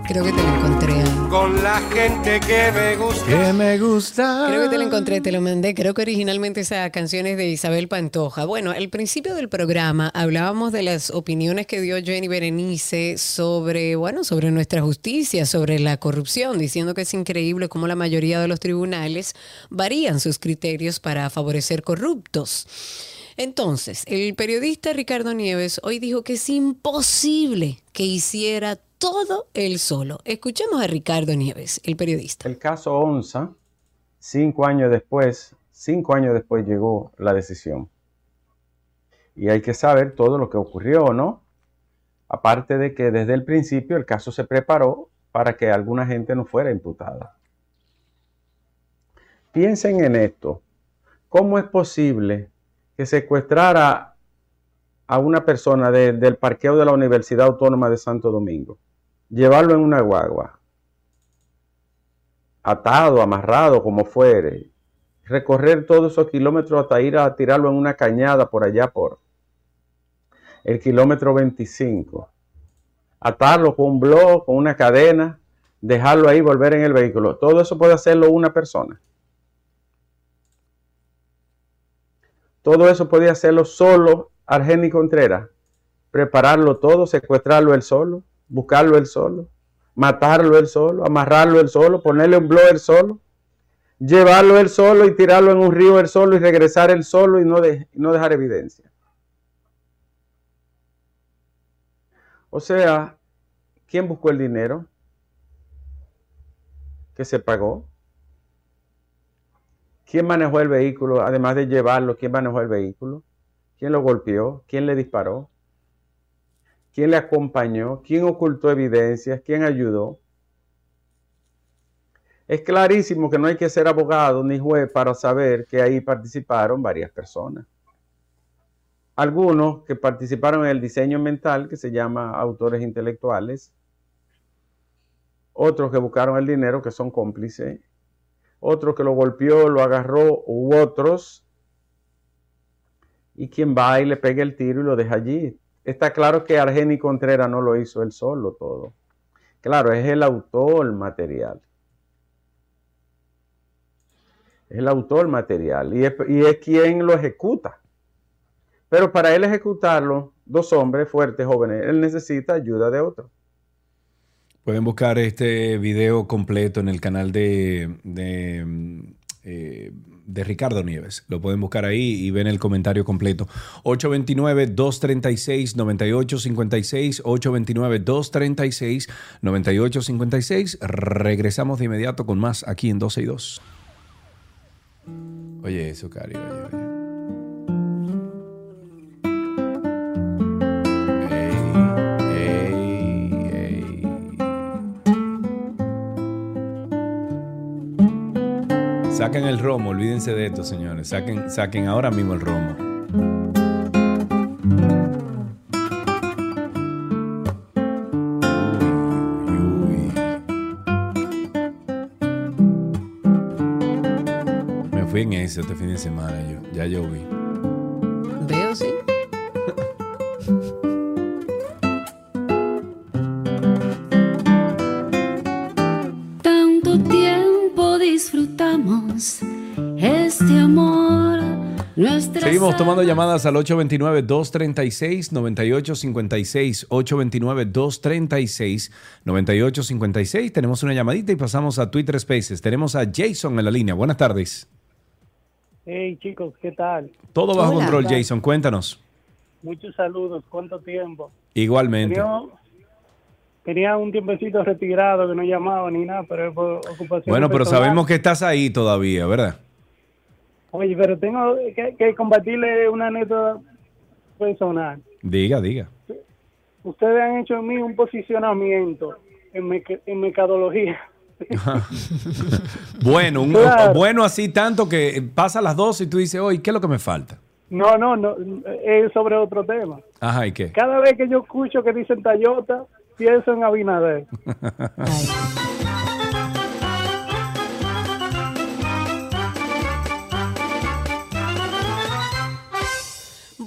Creo que te lo encontré. Con la gente que me gusta. me gusta. Creo que te lo encontré, te lo mandé. Creo que originalmente esa canción es de Isabel Pantoja. Bueno, al principio del programa hablábamos de las opiniones que dio Jenny Berenice sobre, bueno, sobre nuestra justicia, sobre la corrupción, diciendo que es increíble cómo la mayoría de los tribunales varían sus criterios para favorecer corruptos. Entonces, el periodista Ricardo Nieves hoy dijo que es imposible que hiciera todo él solo. Escuchemos a Ricardo Nieves, el periodista. El caso Onza, cinco años después, cinco años después llegó la decisión. Y hay que saber todo lo que ocurrió, ¿no? Aparte de que desde el principio el caso se preparó para que alguna gente no fuera imputada. Piensen en esto. ¿Cómo es posible que secuestrara a una persona de- del parqueo de la Universidad Autónoma de Santo Domingo? Llevarlo en una guagua, atado, amarrado, como fuere, recorrer todos esos kilómetros hasta ir a tirarlo en una cañada por allá por el kilómetro 25. Atarlo con un blog, con una cadena, dejarlo ahí, volver en el vehículo. Todo eso puede hacerlo una persona. Todo eso podía hacerlo solo Argeni Contreras. Prepararlo todo, secuestrarlo él solo, buscarlo él solo, matarlo él solo, amarrarlo él solo, ponerle un blog él solo, llevarlo él solo y tirarlo en un río él solo y regresar él solo y no, de- no dejar evidencia. O sea, ¿quién buscó el dinero? ¿Que se pagó? ¿Quién manejó el vehículo? Además de llevarlo, ¿quién manejó el vehículo? ¿Quién lo golpeó? ¿Quién le disparó? ¿Quién le acompañó? ¿Quién ocultó evidencias? ¿Quién ayudó? Es clarísimo que no hay que ser abogado ni juez para saber que ahí participaron varias personas. Algunos que participaron en el diseño mental, que se llama autores intelectuales. Otros que buscaron el dinero, que son cómplices. Otro que lo golpeó, lo agarró, u otros. Y quien va y le pega el tiro y lo deja allí. Está claro que Argeni Contreras no lo hizo él solo todo. Claro, es el autor material. Es el autor material y es, y es quien lo ejecuta. Pero para él ejecutarlo, dos hombres fuertes, jóvenes, él necesita ayuda de otro. Pueden buscar este video completo en el canal de, eh, de Ricardo Nieves. Lo pueden buscar ahí y ven el comentario completo. 829-236-9856. 829-236-9856. Regresamos de inmediato con más aquí en 12 y 2. Oye, eso, Cari. Oye, oye. Saquen el romo, olvídense de esto, señores. Saquen, saquen ahora mismo el romo. Me fui en eso este fin de semana yo. Ya yo vi. Seguimos tomando llamadas al 829-236-9856. 829-236-9856. Tenemos una llamadita y pasamos a Twitter Spaces. Tenemos a Jason en la línea. Buenas tardes. Hey chicos, ¿qué tal? Todo bajo Hola. control, Jason. Cuéntanos. Muchos saludos, ¿cuánto tiempo? Igualmente. Tenía, tenía un tiempecito retirado que no llamaba ni nada, pero es por ocupación. Bueno, pero personal. sabemos que estás ahí todavía, ¿verdad? Oye, pero tengo que, que compartirle una anécdota personal. Diga, diga. Ustedes han hecho en mí un posicionamiento en, meca- en mercadología. bueno, un- Claro. bueno así tanto que pasa las dos y tú dices, oye, ¿qué es lo que me falta? No, no, no, es sobre otro tema. Ajá, ¿y qué? Cada vez que yo escucho que dicen Toyota, pienso en Abinader.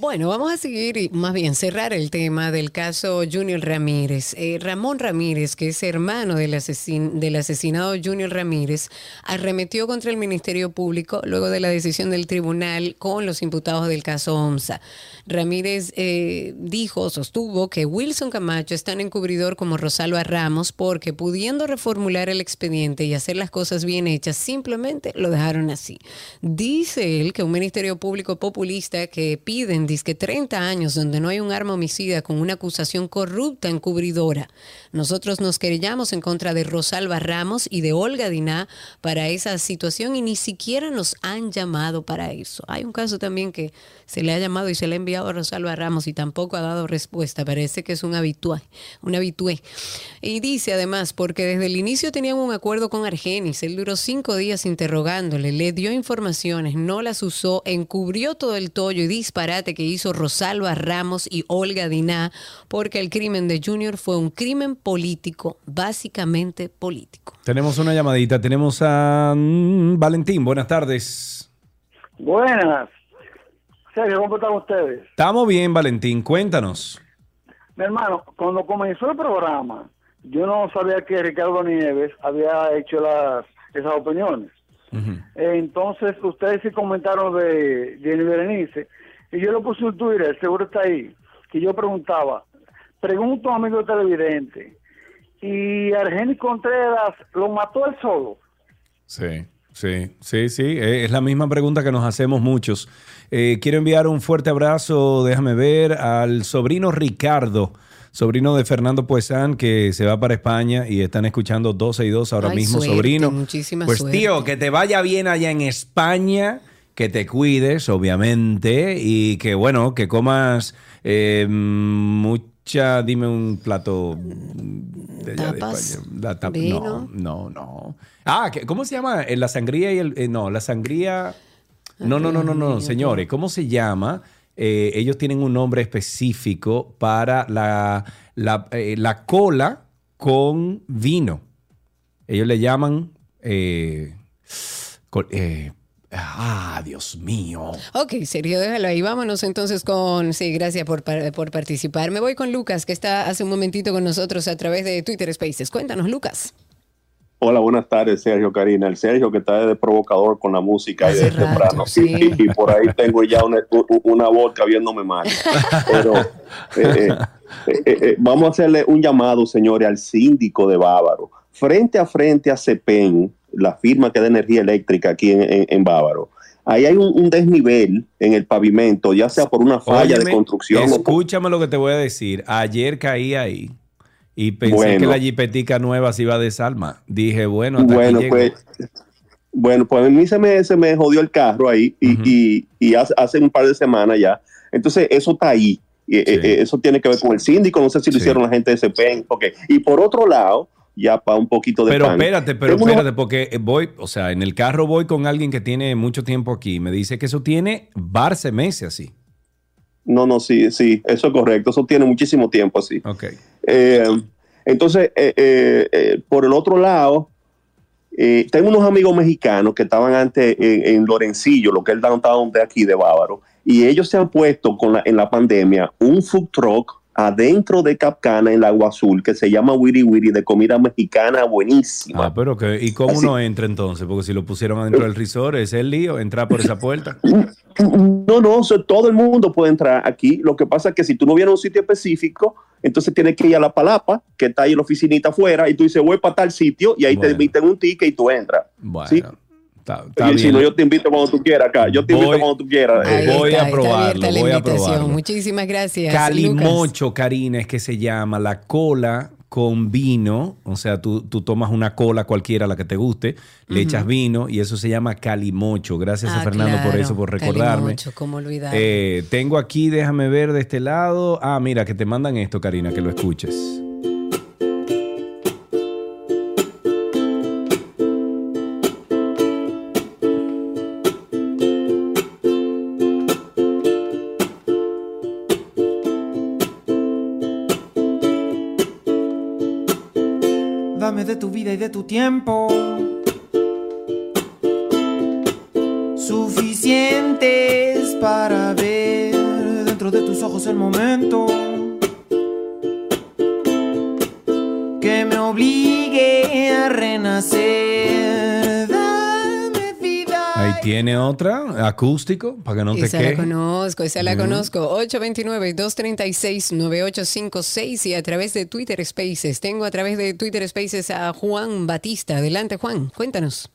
Bueno, vamos a seguir y más bien cerrar el tema del caso Junior Ramírez. Eh, Ramón Ramírez, que es hermano del, asesin- del asesinado Junior Ramírez, arremetió contra el Ministerio Público luego de la decisión del tribunal con los imputados del caso OMSA. Ramírez eh, dijo, sostuvo que Wilson Camacho es tan encubridor como Rosalba Ramos porque pudiendo reformular el expediente y hacer las cosas bien hechas, simplemente lo dejaron así. Dice él que un Ministerio Público populista que piden disque 30 años donde no hay un arma homicida con una acusación corrupta encubridora. Nosotros nos querellamos en contra de Rosalba Ramos y de Olga Diná para esa situación y ni siquiera nos han llamado para eso. Hay un caso también que se le ha llamado y se le ha enviado a Rosalba Ramos y tampoco ha dado respuesta. Parece que es un habitué, un habitué. Y dice además, porque desde el inicio tenían un acuerdo con Argenis, él duró cinco días interrogándole, le dio informaciones, no las usó, encubrió todo el tollo y disparate que hizo Rosalba Ramos y Olga Diná, porque el crimen de Junior fue un crimen político, básicamente político. Tenemos una llamadita. Tenemos a mm, Valentín. Buenas tardes. Buenas. Sergio, ¿cómo están ustedes? Estamos bien, Valentín. Cuéntanos. Mi hermano, cuando comenzó el programa, yo no sabía que Ricardo Nieves había hecho las esas opiniones. Entonces, ustedes sí comentaron de Jenny Berenice, y yo lo puse en Twitter, seguro está ahí, que yo preguntaba, pregunto a un amigo televidente, ¿y Argenis Contreras lo mató él solo? Sí, sí, sí, sí. Eh, Es la misma pregunta que nos hacemos muchos. Eh, quiero enviar un fuerte abrazo, déjame ver, al sobrino Ricardo, sobrino de Fernando Puesán, que se va para España y están escuchando 12 y 2 ahora Ay, mismo, suerte, sobrino. muchísima pues suerte. tío, que te vaya bien allá en España, que te cuides, obviamente, y que bueno, que comas eh, mucha, dime un plato de allá de Tapas, España. La tap- vino. no, no, no. Ah, ¿qué- ¿cómo se llama? Eh, La sangría y el... eh, no, la sangría... No, no, no, no, no, señores. ¿Cómo se llama? Eh, ellos tienen un nombre específico para la, la, eh, la cola con vino. Ellos le llaman... eh, col- eh, ah, Dios mío. Ok, Sergio, déjalo ahí. Vámonos entonces con. Sí, gracias por, por participar. Me voy con Lucas, que está hace un momentito con nosotros a través de Twitter Spaces. Cuéntanos, Lucas. Hola, buenas tardes, Sergio Karina. El Sergio que está de provocador con la música y de temprano. Y, y por ahí tengo ya una, una vodka viéndome mal. Pero eh, eh, eh, eh, vamos a hacerle un llamado, señores, al síndico de Bávaro. Frente a frente a CEPEN, la firma que da energía eléctrica aquí en, en- en Bávaro. Ahí hay un, un desnivel en el pavimento, ya sea por una falla Óyeme, de construcción o por- Escúchame lo que te voy a decir. Ayer caí ahí y pensé Bueno. que la jipetica nueva se iba a desarmar. Dije, bueno, hasta Bueno, aquí pues, bueno, pues a mí se me, se me jodió el carro ahí y, y- y hace, hace un par de semanas ya. Entonces, eso está ahí. Y, eh, eh, eso tiene que ver con el síndico. No sé si lo hicieron la gente de CPEN. Ok. Y por otro lado, ya para un poquito de Pero pan. espérate, pero Tengo unos- espérate, porque voy, o sea, en el carro voy con alguien que tiene mucho tiempo aquí. Me dice que eso tiene barce meses así. No, no, sí, sí, eso es correcto. Eso tiene muchísimo tiempo así. Ok. Eh, entonces, eh, eh, eh, por el otro lado, eh, tengo unos amigos mexicanos que estaban antes en, en Lorencillo, lo que es el downtown de aquí de Bávaro, y ellos se han puesto con la, en la pandemia un food truck adentro de Capcana en Agua Azul que se llama Wiri Wiri de comida mexicana buenísima. Ah, pero que, ¿y cómo Así- uno entra entonces? Porque si lo pusieron adentro del resort, es el lío, entrar por esa puerta. No, no, todo el mundo puede entrar aquí. Lo que pasa es que si tú no vienes a un sitio específico, entonces tienes que ir a la palapa, que está ahí en la oficinita afuera, y tú dices, voy para tal sitio, y ahí te emiten un ticket y tú entras. Bueno, ¿sí? Está, está Y si bien. no, yo te invito cuando tú quieras acá. Yo te invito cuando tú quieras. Eh, Voy está, a probarlo, voy a probarlo. Muchísimas gracias. Lucas. Calimocho, Karina, es que se llama la cola con vino. O sea, tú, tú tomas una cola cualquiera, la que te guste, le echas vino y eso se llama calimocho. Gracias a Ah, Fernando por eso, por recordarme. Calimocho, ¿cómo olvidar? Eh, tengo aquí, déjame ver de este lado. Ah, mira, que te mandan esto, Karina, que lo escuches. Y de tu tiempo. Suficientes para ver dentro de tus ojos el momento. Ahí tiene otra, acústico, para que no te esa la conozco, esa la conozco. 829-236-9856 y a través de Twitter Spaces. Tengo a través de Twitter Spaces a Juan Batista. Adelante, Juan, cuéntanos.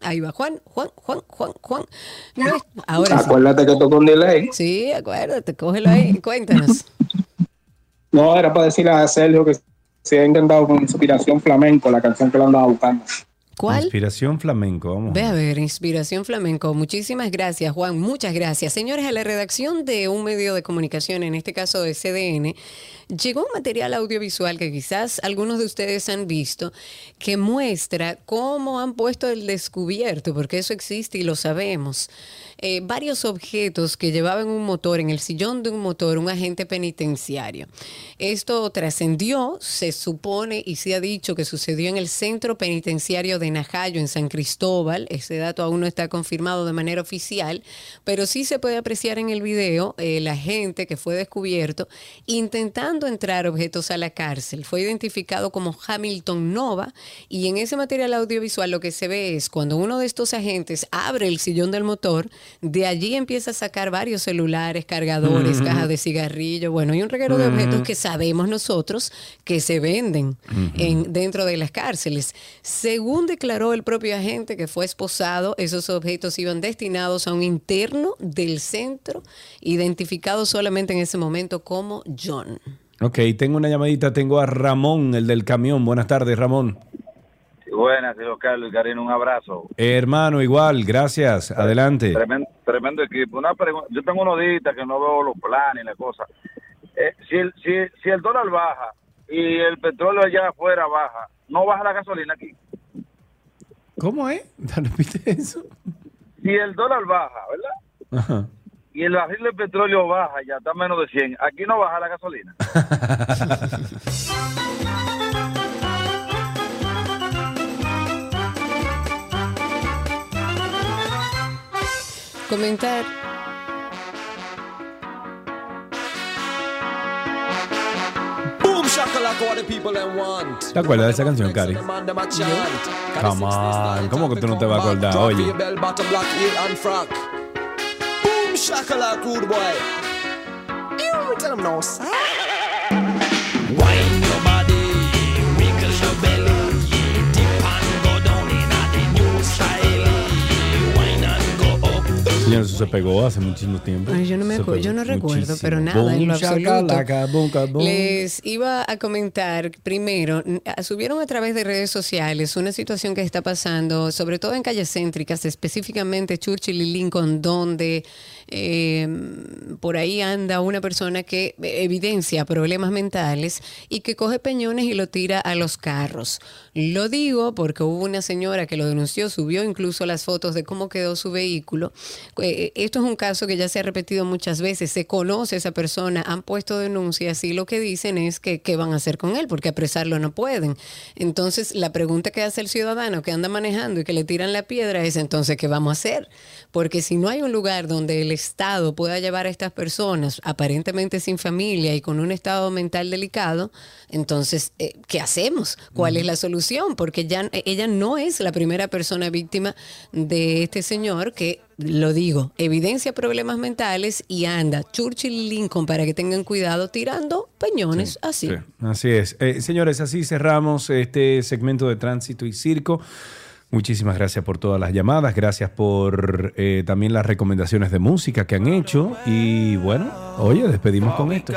Ahí va Juan, Juan, Juan, Juan, Juan. No es- ahora sí. Acuérdate que tocó un delay. Sí, acuérdate, cógelo ahí, cuéntanos. No, era para decirle a Sergio que se ha intentado con inspiración flamenco, la canción que le andaba buscando. ¿Cuál? Inspiración flamenco, vamos. Ve a ver, Inspiración Flamenco. Muchísimas gracias, Juan. Muchas gracias. Señores, a la redacción de un medio de comunicación, en este caso de CDN, llegó un material audiovisual que quizás algunos de ustedes han visto, que muestra cómo han puesto el descubierto, porque eso existe y lo sabemos. Eh, varios objetos que llevaban un motor, en el sillón de un motor, un agente penitenciario. Esto trascendió, se supone y se ha dicho que sucedió en el centro penitenciario de Najayo en San Cristóbal. Ese dato aún no está confirmado de manera oficial, pero sí se puede apreciar en el video eh, la gente que fue descubierto intentando entrar objetos a la cárcel. Fue identificado como Hamilton Nova y en ese material audiovisual lo que se ve es cuando uno de estos agentes abre el sillón del motor, de allí empieza a sacar varios celulares, cargadores, cajas de cigarrillo, bueno, y un reguero de objetos que sabemos nosotros que se venden en, dentro de las cárceles. Según declaró el propio agente que fue esposado, esos objetos iban destinados a un interno del centro, identificado solamente en ese momento como John. Ok, tengo una llamadita. Tengo a Ramón, el del camión. Buenas tardes, Ramón. Buenas, señor Carlos y Karina, un abrazo. Eh, hermano, igual, gracias. Adelante. Tremendo, tremendo equipo. Una pregunta, yo tengo unos días que no veo los planes y la cosa. Eh, si, el, si, si el dólar baja y el petróleo allá afuera baja, ¿no baja la gasolina aquí? ¿Cómo es? Repite eso. Si el dólar baja, ¿verdad? Ajá. Y el barril de petróleo baja, ya está a menos de 100, aquí no baja la gasolina. Comentar. Boom shakalaka what the people them want. ¿Te acuerdas de esa canción, Cari? Come on, ¿cómo que tú no te vas a acordar? Oye. Boom Señor, eso se pegó hace muchísimo tiempo. Ay, yo no me acuerdo, yo no recuerdo, muchísimo. pero nada, en lo absoluto. shakalaka, boom, ka, boom. Les iba a comentar primero, subieron a través de redes sociales una situación que está pasando, sobre todo en calles céntricas, específicamente Churchill y Lincoln, donde eh, por ahí anda una persona que evidencia problemas mentales y que coge peñones y lo tira a los carros. Lo digo porque hubo una señora que lo denunció, subió incluso las fotos de cómo quedó su vehículo. Eh, Esto es un caso que ya se ha repetido muchas veces. Se conoce a esa persona, han puesto denuncias y lo que dicen es que qué van a hacer con él, porque apresarlo no pueden. Entonces, la pregunta que hace el ciudadano que anda manejando y que le tiran la piedra es entonces, ¿qué vamos a hacer? Porque si no hay un lugar donde el Estado pueda llevar a estas personas aparentemente sin familia y con un estado mental delicado, entonces, eh, ¿qué hacemos? ¿Cuál es la solución? Porque ya ella no es la primera persona víctima de este señor que, lo digo, evidencia problemas mentales y anda Churchill y Lincoln para que tengan cuidado tirando peñones así. Sí, así es. Eh, señores, así cerramos este segmento de tránsito y circo. Muchísimas gracias por todas las llamadas, gracias por eh, también las recomendaciones de música que han hecho. Y bueno, oye, despedimos con esto.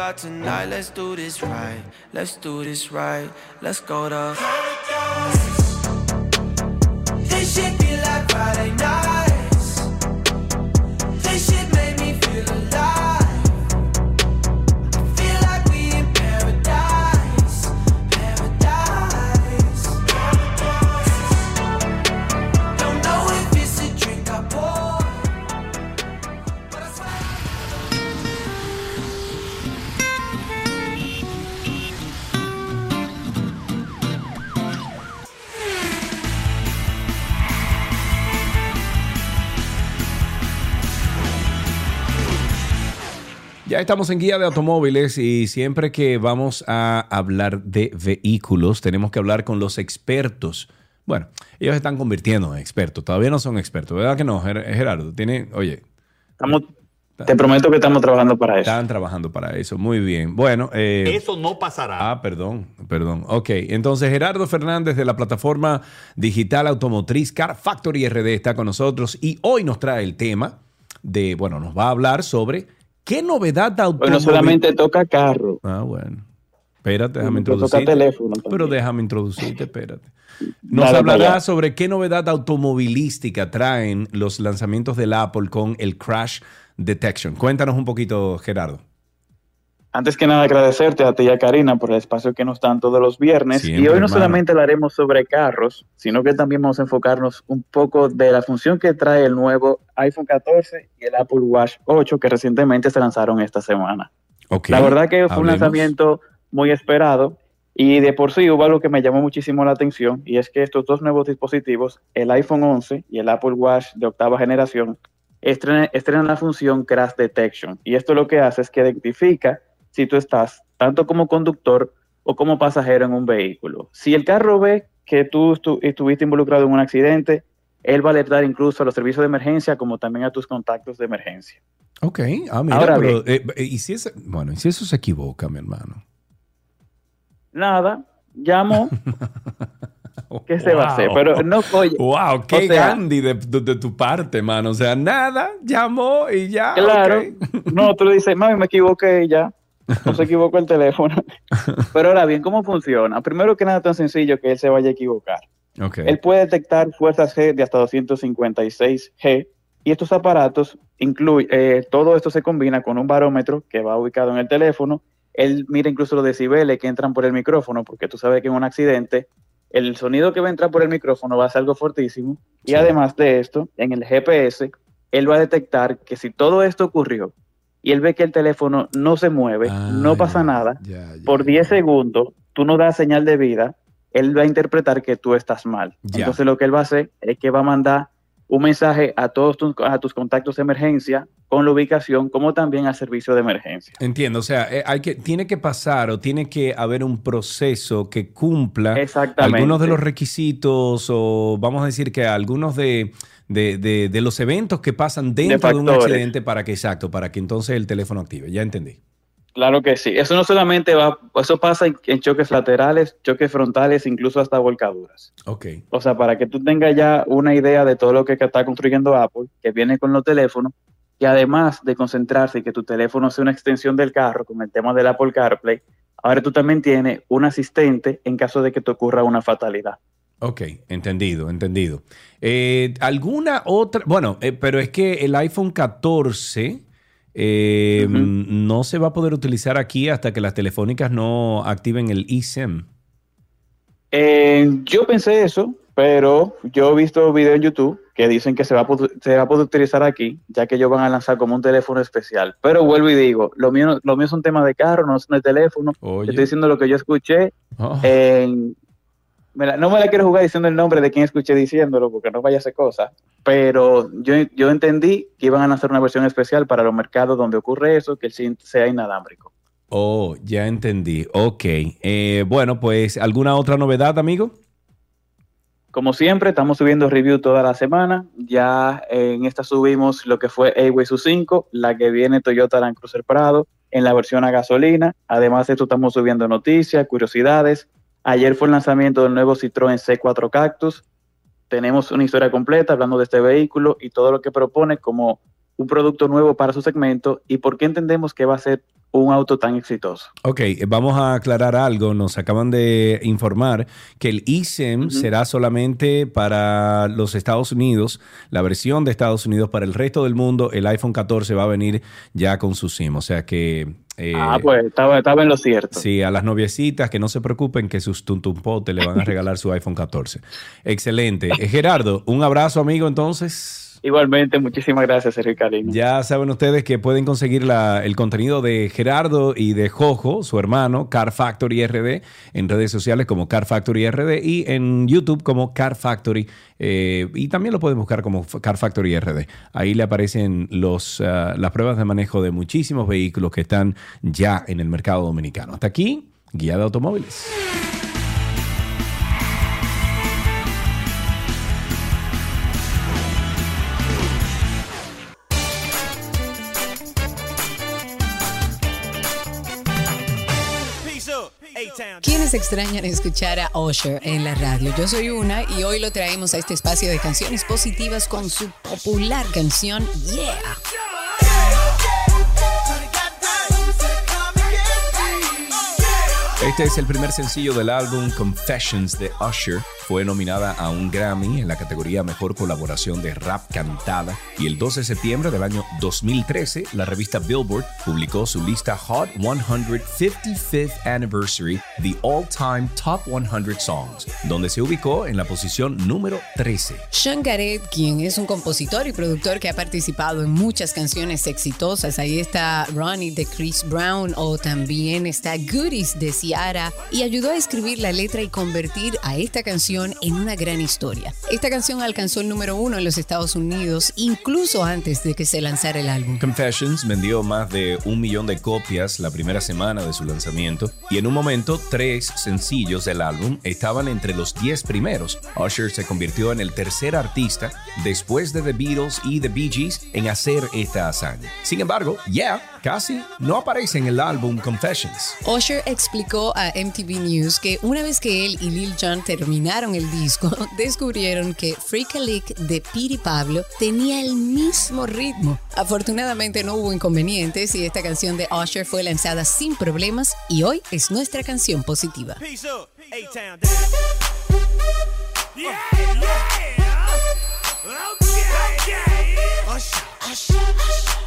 Ya estamos en guía de automóviles y siempre que vamos a hablar de vehículos tenemos que hablar con los expertos. Bueno, ellos se están convirtiendo en expertos, todavía no son expertos, ¿verdad que no, Ger- Gerardo? Tiene, oye, Estamos, te prometo que estamos trabajando para eso. Están trabajando para eso, muy bien. Bueno, eh, Eso no pasará. Ah, perdón, perdón. Ok, entonces Gerardo Fernández de la plataforma digital automotriz Car Factory RD está con nosotros y hoy nos trae el tema de, bueno, nos va a hablar sobre qué novedad Bueno, automóvil. solamente toca carro. Ah, bueno. Espérate, déjame No toca introducirte. teléfono también. Pero déjame introducirte, espérate. Nos Dale hablará sobre qué novedad automovilística traen los lanzamientos del Apple con el Crash Detection. Cuéntanos un poquito, Gerardo. Antes que nada, agradecerte a ti y a Karina por el espacio que nos dan todos los viernes. Siempre, y hoy no hermano. solamente hablaremos sobre carros, sino que también vamos a enfocarnos un poco de la función que trae el nuevo iPhone 14 y el Apple Watch 8 que recientemente se lanzaron esta semana. Ok, La verdad que fue un hablemos. lanzamiento muy esperado Y de por sí hubo algo que me llamó muchísimo la atención y es que estos dos nuevos dispositivos, el iPhone 11 y el Apple Watch de octava generación, estrenan, estrenan la función Crash Detection. Y esto lo que hace es que identifica si tú estás tanto como conductor o como pasajero en un vehículo. Si el carro ve que tú estu- estuviste involucrado en un accidente, él va a alertar incluso a los servicios de emergencia como también a tus contactos de emergencia. Ok, ah, mira, Ahora pero, eh, eh, ¿y si bueno, ¿y si eso se equivoca, mi hermano? Nada, llamo. ¿Qué se va a hacer? Pero no, oye. Wow, qué o sea, Gandhi de, de- de tu parte, mano. O sea, nada, llamó y ya. Claro. No, tú le dices, mami, me equivoqué y ya. No se equivocó el teléfono. Pero ahora bien, ¿cómo funciona? Primero que nada, tan sencillo que él se vaya a equivocar. Él puede detectar fuerzas G de hasta 256 G y estos aparatos incluyen, eh, todo esto se combina con un barómetro que va ubicado en el teléfono. Él mira incluso los decibeles que entran por el micrófono, porque tú sabes que en un accidente el sonido que va a entrar por el micrófono va a ser algo fortísimo. Y además de esto, en el GPS, él va a detectar que si todo esto ocurrió y él ve que el teléfono no se mueve, no pasa nada, por 10 segundos tú no das señal de vida, él va a interpretar que tú estás mal. Entonces lo que él va a hacer es que va a mandar un mensaje a todos tus, a tus contactos de emergencia con la ubicación, como también al servicio de emergencia. Entiendo, o sea, eh, hay que, tiene que pasar o tiene que haber un proceso que cumpla algunos de los requisitos o vamos a decir que algunos de, de- de- de los eventos que pasan dentro de, un accidente para que, exacto, para que entonces el teléfono active. Ya entendí. Claro que sí. Eso no solamente va, eso pasa en, en choques laterales, choques frontales, incluso hasta volcaduras. Ok. O sea, para que tú tengas ya una idea de todo lo que está construyendo Apple, que viene con los teléfonos, y además de concentrarse y que tu teléfono sea una extensión del carro con el tema del Apple CarPlay, ahora tú también tienes un asistente en caso de que te ocurra una fatalidad. Ok, entendido, entendido. Eh, ¿Alguna otra? Bueno, eh, pero es que el iPhone 14 eh, no se va a poder utilizar aquí hasta que las telefónicas no activen el eSIM. Yo pensé eso, pero yo he visto videos en YouTube que dicen que se va, a poder, se va a poder utilizar aquí, ya que ellos van a lanzar como un teléfono especial. Pero vuelvo y digo, lo mío, lo mío es un tema de carro, no es de teléfono. Oye. Estoy diciendo lo que yo escuché. Oh. en- me la- no me la quiero jugar diciendo el nombre de quien escuché diciéndolo, porque no vaya a ser cosa. Pero yo, yo entendí que iban a lanzar una versión especial para los mercados donde ocurre eso, que el SIM sea inalámbrico. Oh, ya entendí. Ok. Eh, bueno, pues, ¿alguna otra novedad, amigo? Como siempre, estamos subiendo review toda la semana. Ya en esta subimos lo que fue A-Way Su5, la que viene Toyota Land Cruiser Prado en la versión a gasolina. Además de esto, estamos subiendo noticias, curiosidades. Ayer fue el lanzamiento del nuevo Citroën C4 Cactus. Tenemos una historia completa hablando de este vehículo y todo lo que propone como un producto nuevo para su segmento y por qué entendemos que va a ser un auto tan exitoso. Ok, eh, vamos a aclarar algo. Nos acaban de informar que el eSIM será solamente para los Estados Unidos, la versión de Estados Unidos para el resto del mundo. El iPhone 14 va a venir ya con su SIM, o sea que... eh, ah, pues estaba, estaba en lo cierto. Sí, a las noviecitas que no se preocupen que sus tuntumpotes le van a regalar su iPhone 14. Excelente. Eh, Gerardo, un abrazo amigo entonces. Igualmente, muchísimas gracias, Sergio Karina. Ya saben ustedes que pueden conseguir el contenido de Gerardo y de Jojo, su hermano, Car Factory RD, en redes sociales como Car Factory RD y en YouTube como Car Factory. eh, y también lo pueden buscar como Car Factory RD. Ahí le aparecen ah, las pruebas de manejo de muchísimos vehículos que están ya en el mercado dominicano. Hasta aquí, Guía de Automóviles. ¿Quiénes extrañan escuchar a Usher en la radio? Yo soy una y hoy lo traemos a este espacio de canciones positivas con su popular canción Yeah. Este es el primer sencillo del álbum Confessions de Usher. fue nominada a un Grammy en la categoría Mejor Colaboración de Rap Cantada y el 12 de septiembre del año 2013 la revista Billboard publicó su lista Hot 100 55th Anniversary The All Time Top 100 Songs, donde se ubicó en la posición número 13. Sean Garrett, quien es un compositor y productor que ha participado en muchas canciones exitosas, ahí está Ronnie de Chris Brown o también está Goodies de Y ayudó a escribir la letra y convertir a esta canción en una gran historia. Esta canción alcanzó el número uno en los Estados Unidos incluso antes de que se lanzara el álbum. Confessions vendió más de un millón de copias la primera semana de su lanzamiento y en un momento tres sencillos del álbum estaban entre los 10 primeros. Usher se convirtió en el tercer artista después de The Beatles y The Bee Gees en hacer esta hazaña. Sin embargo, Yeah casi no aparece en el álbum Confessions. Usher explicó a MTV News que una vez que él y Lil Jon terminaron el disco, descubrieron que Freak a Leak de Piri Pablo tenía el mismo ritmo. Afortunadamente no hubo inconvenientes y esta canción de Usher fue lanzada sin problemas y hoy es nuestra canción positiva. Peace up. Up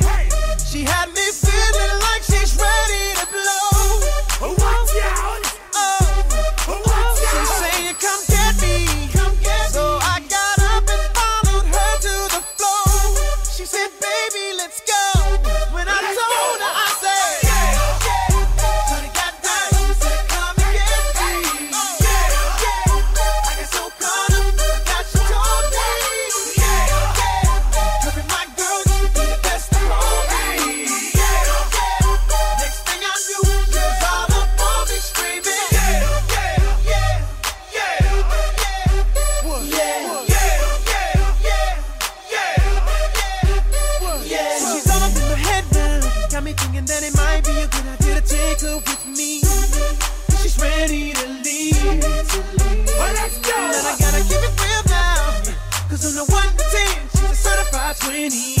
She had me certified 20.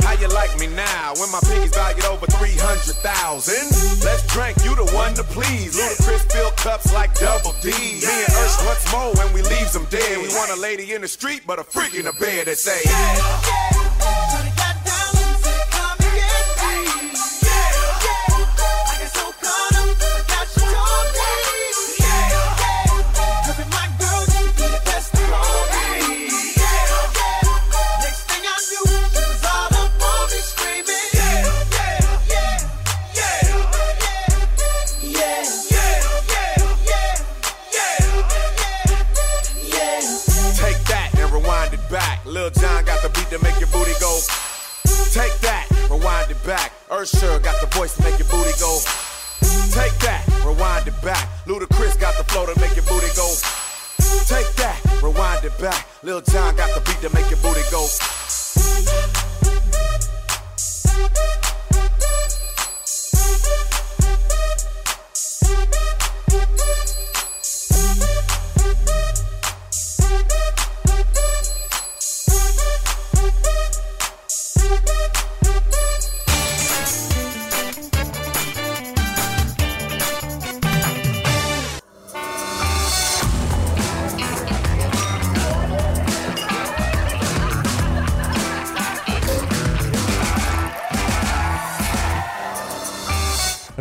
How you like me now when my pinkies valued over 300,000? Let's drink, you the one to please. Ludacris fill cups like double D. Me and Ursh once more when we leaves them dead. We want a lady in the street, but a freak in the bed that say, Take rewind it back. Lil John got the beat to make your booty go.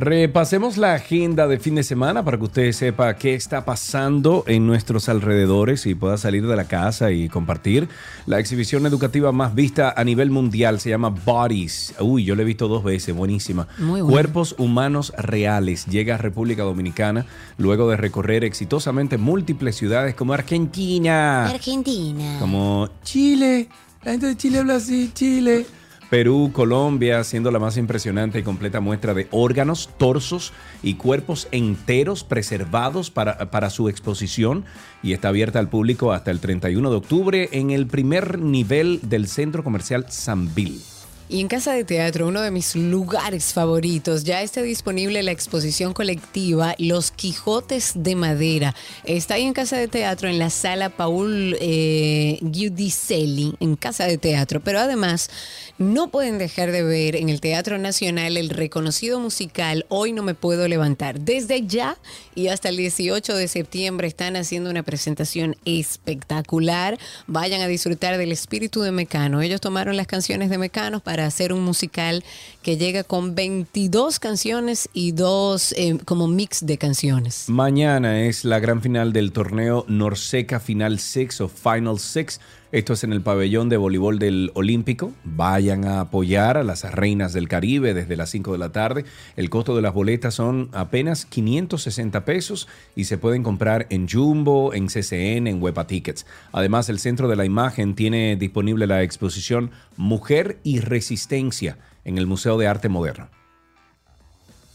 Repasemos la agenda de fin de semana para que usted sepa qué está pasando en nuestros alrededores y pueda salir de la casa y compartir. La exhibición educativa más vista a nivel mundial se llama Bodies. Uy, yo la he visto dos veces, buenísima. Muy. Cuerpos humanos reales. Llega a República Dominicana luego de recorrer exitosamente múltiples ciudades como Argentina, Argentina. como Chile. La gente de Chile habla así, Chile. Perú, Colombia, siendo la más impresionante y completa muestra de órganos, torsos y cuerpos enteros preservados para, para su exposición y está abierta al público hasta el 31 de octubre en el primer nivel del centro comercial Sanville. Y en Casa de Teatro, uno de mis lugares favoritos, ya está disponible la exposición colectiva Los Quijotes de Madera. Está ahí en Casa de Teatro, en la sala Paul eh, Giudicelli, en Casa de Teatro. Pero además, no pueden dejar de ver en el Teatro Nacional el reconocido musical Hoy no me puedo levantar. Desde ya y hasta el 18 de septiembre están haciendo una presentación espectacular. Vayan a disfrutar del espíritu de Mecano. Ellos tomaron las canciones de Mecano para hacer un musical que llega con 22 canciones y dos eh, como mix de canciones. Mañana es la gran final del torneo Norseca Final Six o Final Six. Esto es en el pabellón de voleibol del Olímpico. Vayan a apoyar a las reinas del Caribe desde las 5 de la tarde. El costo de las boletas son apenas 560 pesos y se pueden comprar en Jumbo, en CCN, en Huepa Tickets. Además, el Centro de la Imagen tiene disponible la exposición Mujer y Resistencia en el Museo de Arte Moderno.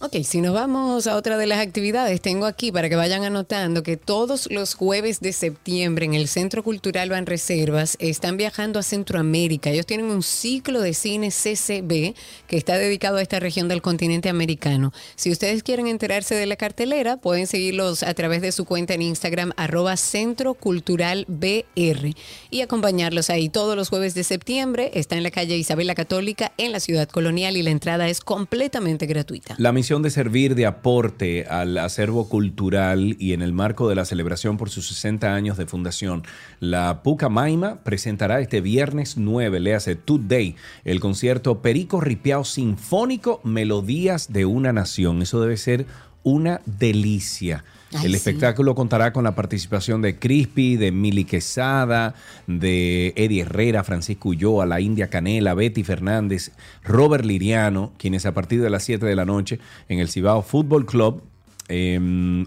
Ok, si nos vamos a otra de las actividades, tengo aquí para que vayan anotando que todos los jueves de septiembre en el Centro Cultural Banreservas están viajando a Centroamérica. Ellos tienen un ciclo de cine CCB que está dedicado a esta región del continente americano. Si ustedes quieren enterarse de la cartelera, pueden seguirlos a través de su cuenta en Instagram, arroba Centro Cultural BR, y acompañarlos ahí todos los jueves de septiembre. Está en la calle Isabel la Católica, en la ciudad colonial, y la entrada es completamente gratuita. De servir de aporte al acervo cultural y en el marco de la celebración por sus 60 años de fundación, la Puca Maima presentará este viernes 9, le hace Today, el concierto Perico Ripiao Sinfónico Melodías de una Nación. Eso debe ser una delicia. Ay, el sí. espectáculo contará con la participación de Crispy, de Mili Quesada, de Eddie Herrera, Francisco Ulloa, La India Canela, Betty Fernández, Robert Liriano, quienes a partir de las 7 de la noche en el Cibao Fútbol Club, eh,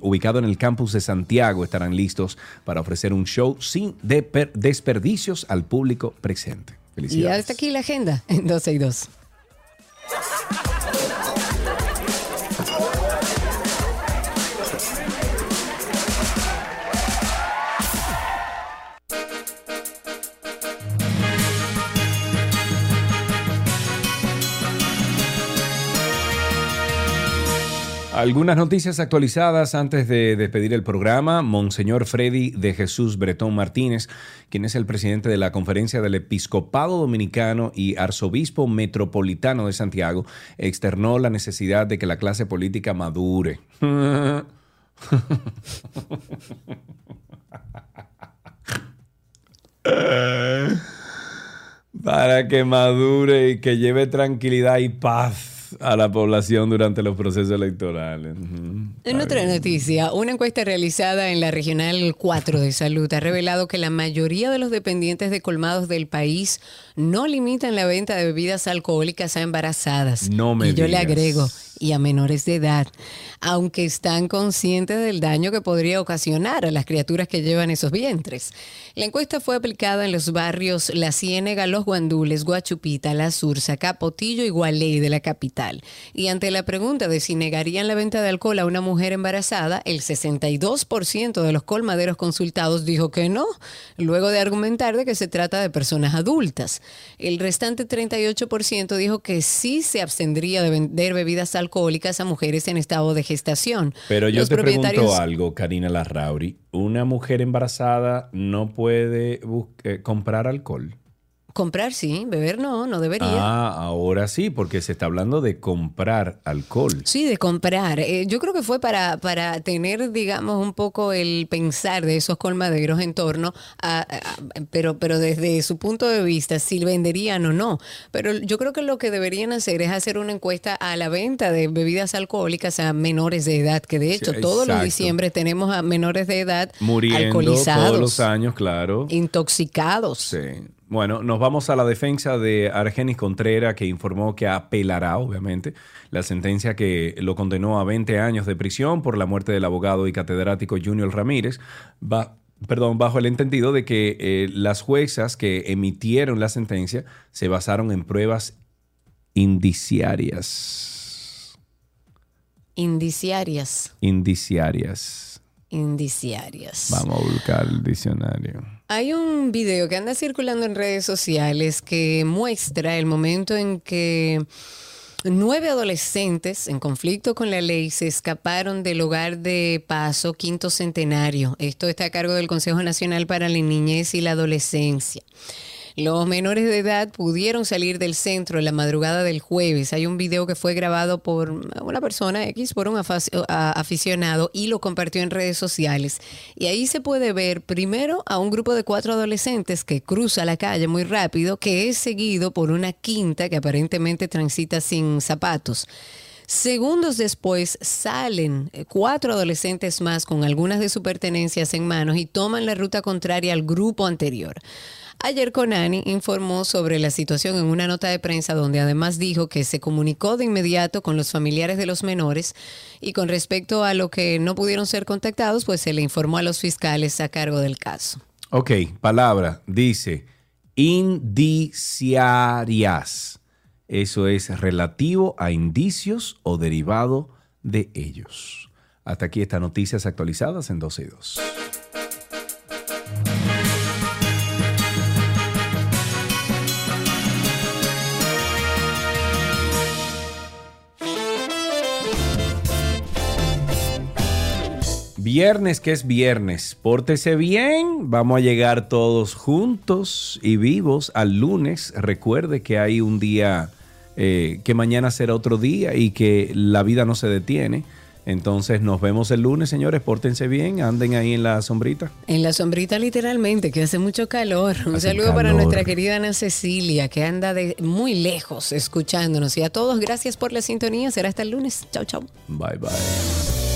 ubicado en el campus de Santiago, estarán listos para ofrecer un show sin desperdicios al público presente. Y Felicidades. hasta aquí la agenda en 12 y 2. Algunas noticias actualizadas antes de despedir el programa. Monseñor Freddy de Jesús Bretón Martínez, quien es el presidente de la Conferencia del Episcopado Dominicano y Arzobispo Metropolitano de Santiago, externó la necesidad de que la clase política madure. Para que madure y que lleve tranquilidad y paz a la población durante los procesos electorales. En otra noticia, una encuesta realizada en la Regional 4 de Salud ha revelado que la mayoría de los dependientes de colmados del país no limitan la venta de bebidas alcohólicas a embarazadas. No me y yo le agrego, y a menores de edad, aunque están conscientes del daño que podría ocasionar a las criaturas que llevan esos vientres. La encuesta fue aplicada en los barrios La Ciénega, Los Guandules, Guachupita, La Sursa, Capotillo y Gualey de la capital. Y ante la pregunta de si negarían la venta de alcohol a una mujer embarazada, el 62% de los colmaderos consultados dijo que no, luego de argumentar de que se trata de personas adultas. El restante 38% dijo que sí se abstendría de vender bebidas alcohólicas a mujeres en estado de gestación. Pero yo Los te pregunto algo, Karina Larrauri. ¿Una mujer embarazada no puede eh, comprar alcohol? Comprar sí, beber no, no debería. Ah, ahora sí, porque se está hablando de comprar alcohol. Sí, de comprar. Eh, yo creo que fue para, para tener, digamos, un poco el pensar de esos colmaderos en torno a, a- pero, pero desde su punto de vista, si venderían o no. Pero yo creo que lo que deberían hacer es hacer una encuesta a la venta de bebidas alcohólicas a menores de edad, que de hecho Sí, todos los diciembre tenemos a menores de edad Muriendo alcoholizados, todos los años, claro. intoxicados. Sí. Bueno, nos vamos a la defensa de Argenis Contreras, que informó que apelará, obviamente, la sentencia que lo condenó a 20 años de prisión por la muerte del abogado y catedrático Junior Ramírez. Va- Perdón, bajo el entendido de que eh, las juezas que emitieron la sentencia se basaron en pruebas indiciarias. Indiciarias. Indiciarias. Indiciarias. Vamos a buscar el diccionario. Hay un video que anda circulando en redes sociales que muestra el momento en que nueve adolescentes en conflicto con la ley se escaparon del hogar de Paso Quinto Centenario. Esto está a cargo del Consejo Nacional para la Niñez y la Adolescencia. Los menores de edad pudieron salir del centro en la madrugada del jueves. Hay un video que fue grabado por una persona X, por un a- aficionado, y lo compartió en redes sociales. Y ahí se puede ver primero a un grupo de cuatro adolescentes que cruza la calle muy rápido, que es seguido por una quinta que aparentemente transita sin zapatos. Segundos después salen eh, cuatro adolescentes más con algunas de sus pertenencias en manos y toman la ruta contraria al grupo anterior. Ayer Conani informó sobre la situación en una nota de prensa donde además dijo que se comunicó de inmediato con los familiares de los menores y con respecto a lo que no pudieron ser contactados, pues se le informó a los fiscales a cargo del caso. Ok, palabra, dice indiciarias. Eso es relativo a indicios o derivado de ellos. Hasta aquí estas noticias actualizadas en 12 y 2. Viernes que es viernes, pórtese bien, vamos a llegar todos juntos y vivos al lunes. Recuerde que hay un día, eh, que mañana será otro día y que la vida no se detiene. Entonces nos vemos el lunes, señores, pórtense bien, anden ahí en la sombrita. En la sombrita literalmente, que hace mucho calor. Un Hace saludo para nuestra querida Ana Cecilia, que anda de muy lejos escuchándonos. Y a todos, gracias por la sintonía. Será hasta el lunes. Chau, chau. Bye bye.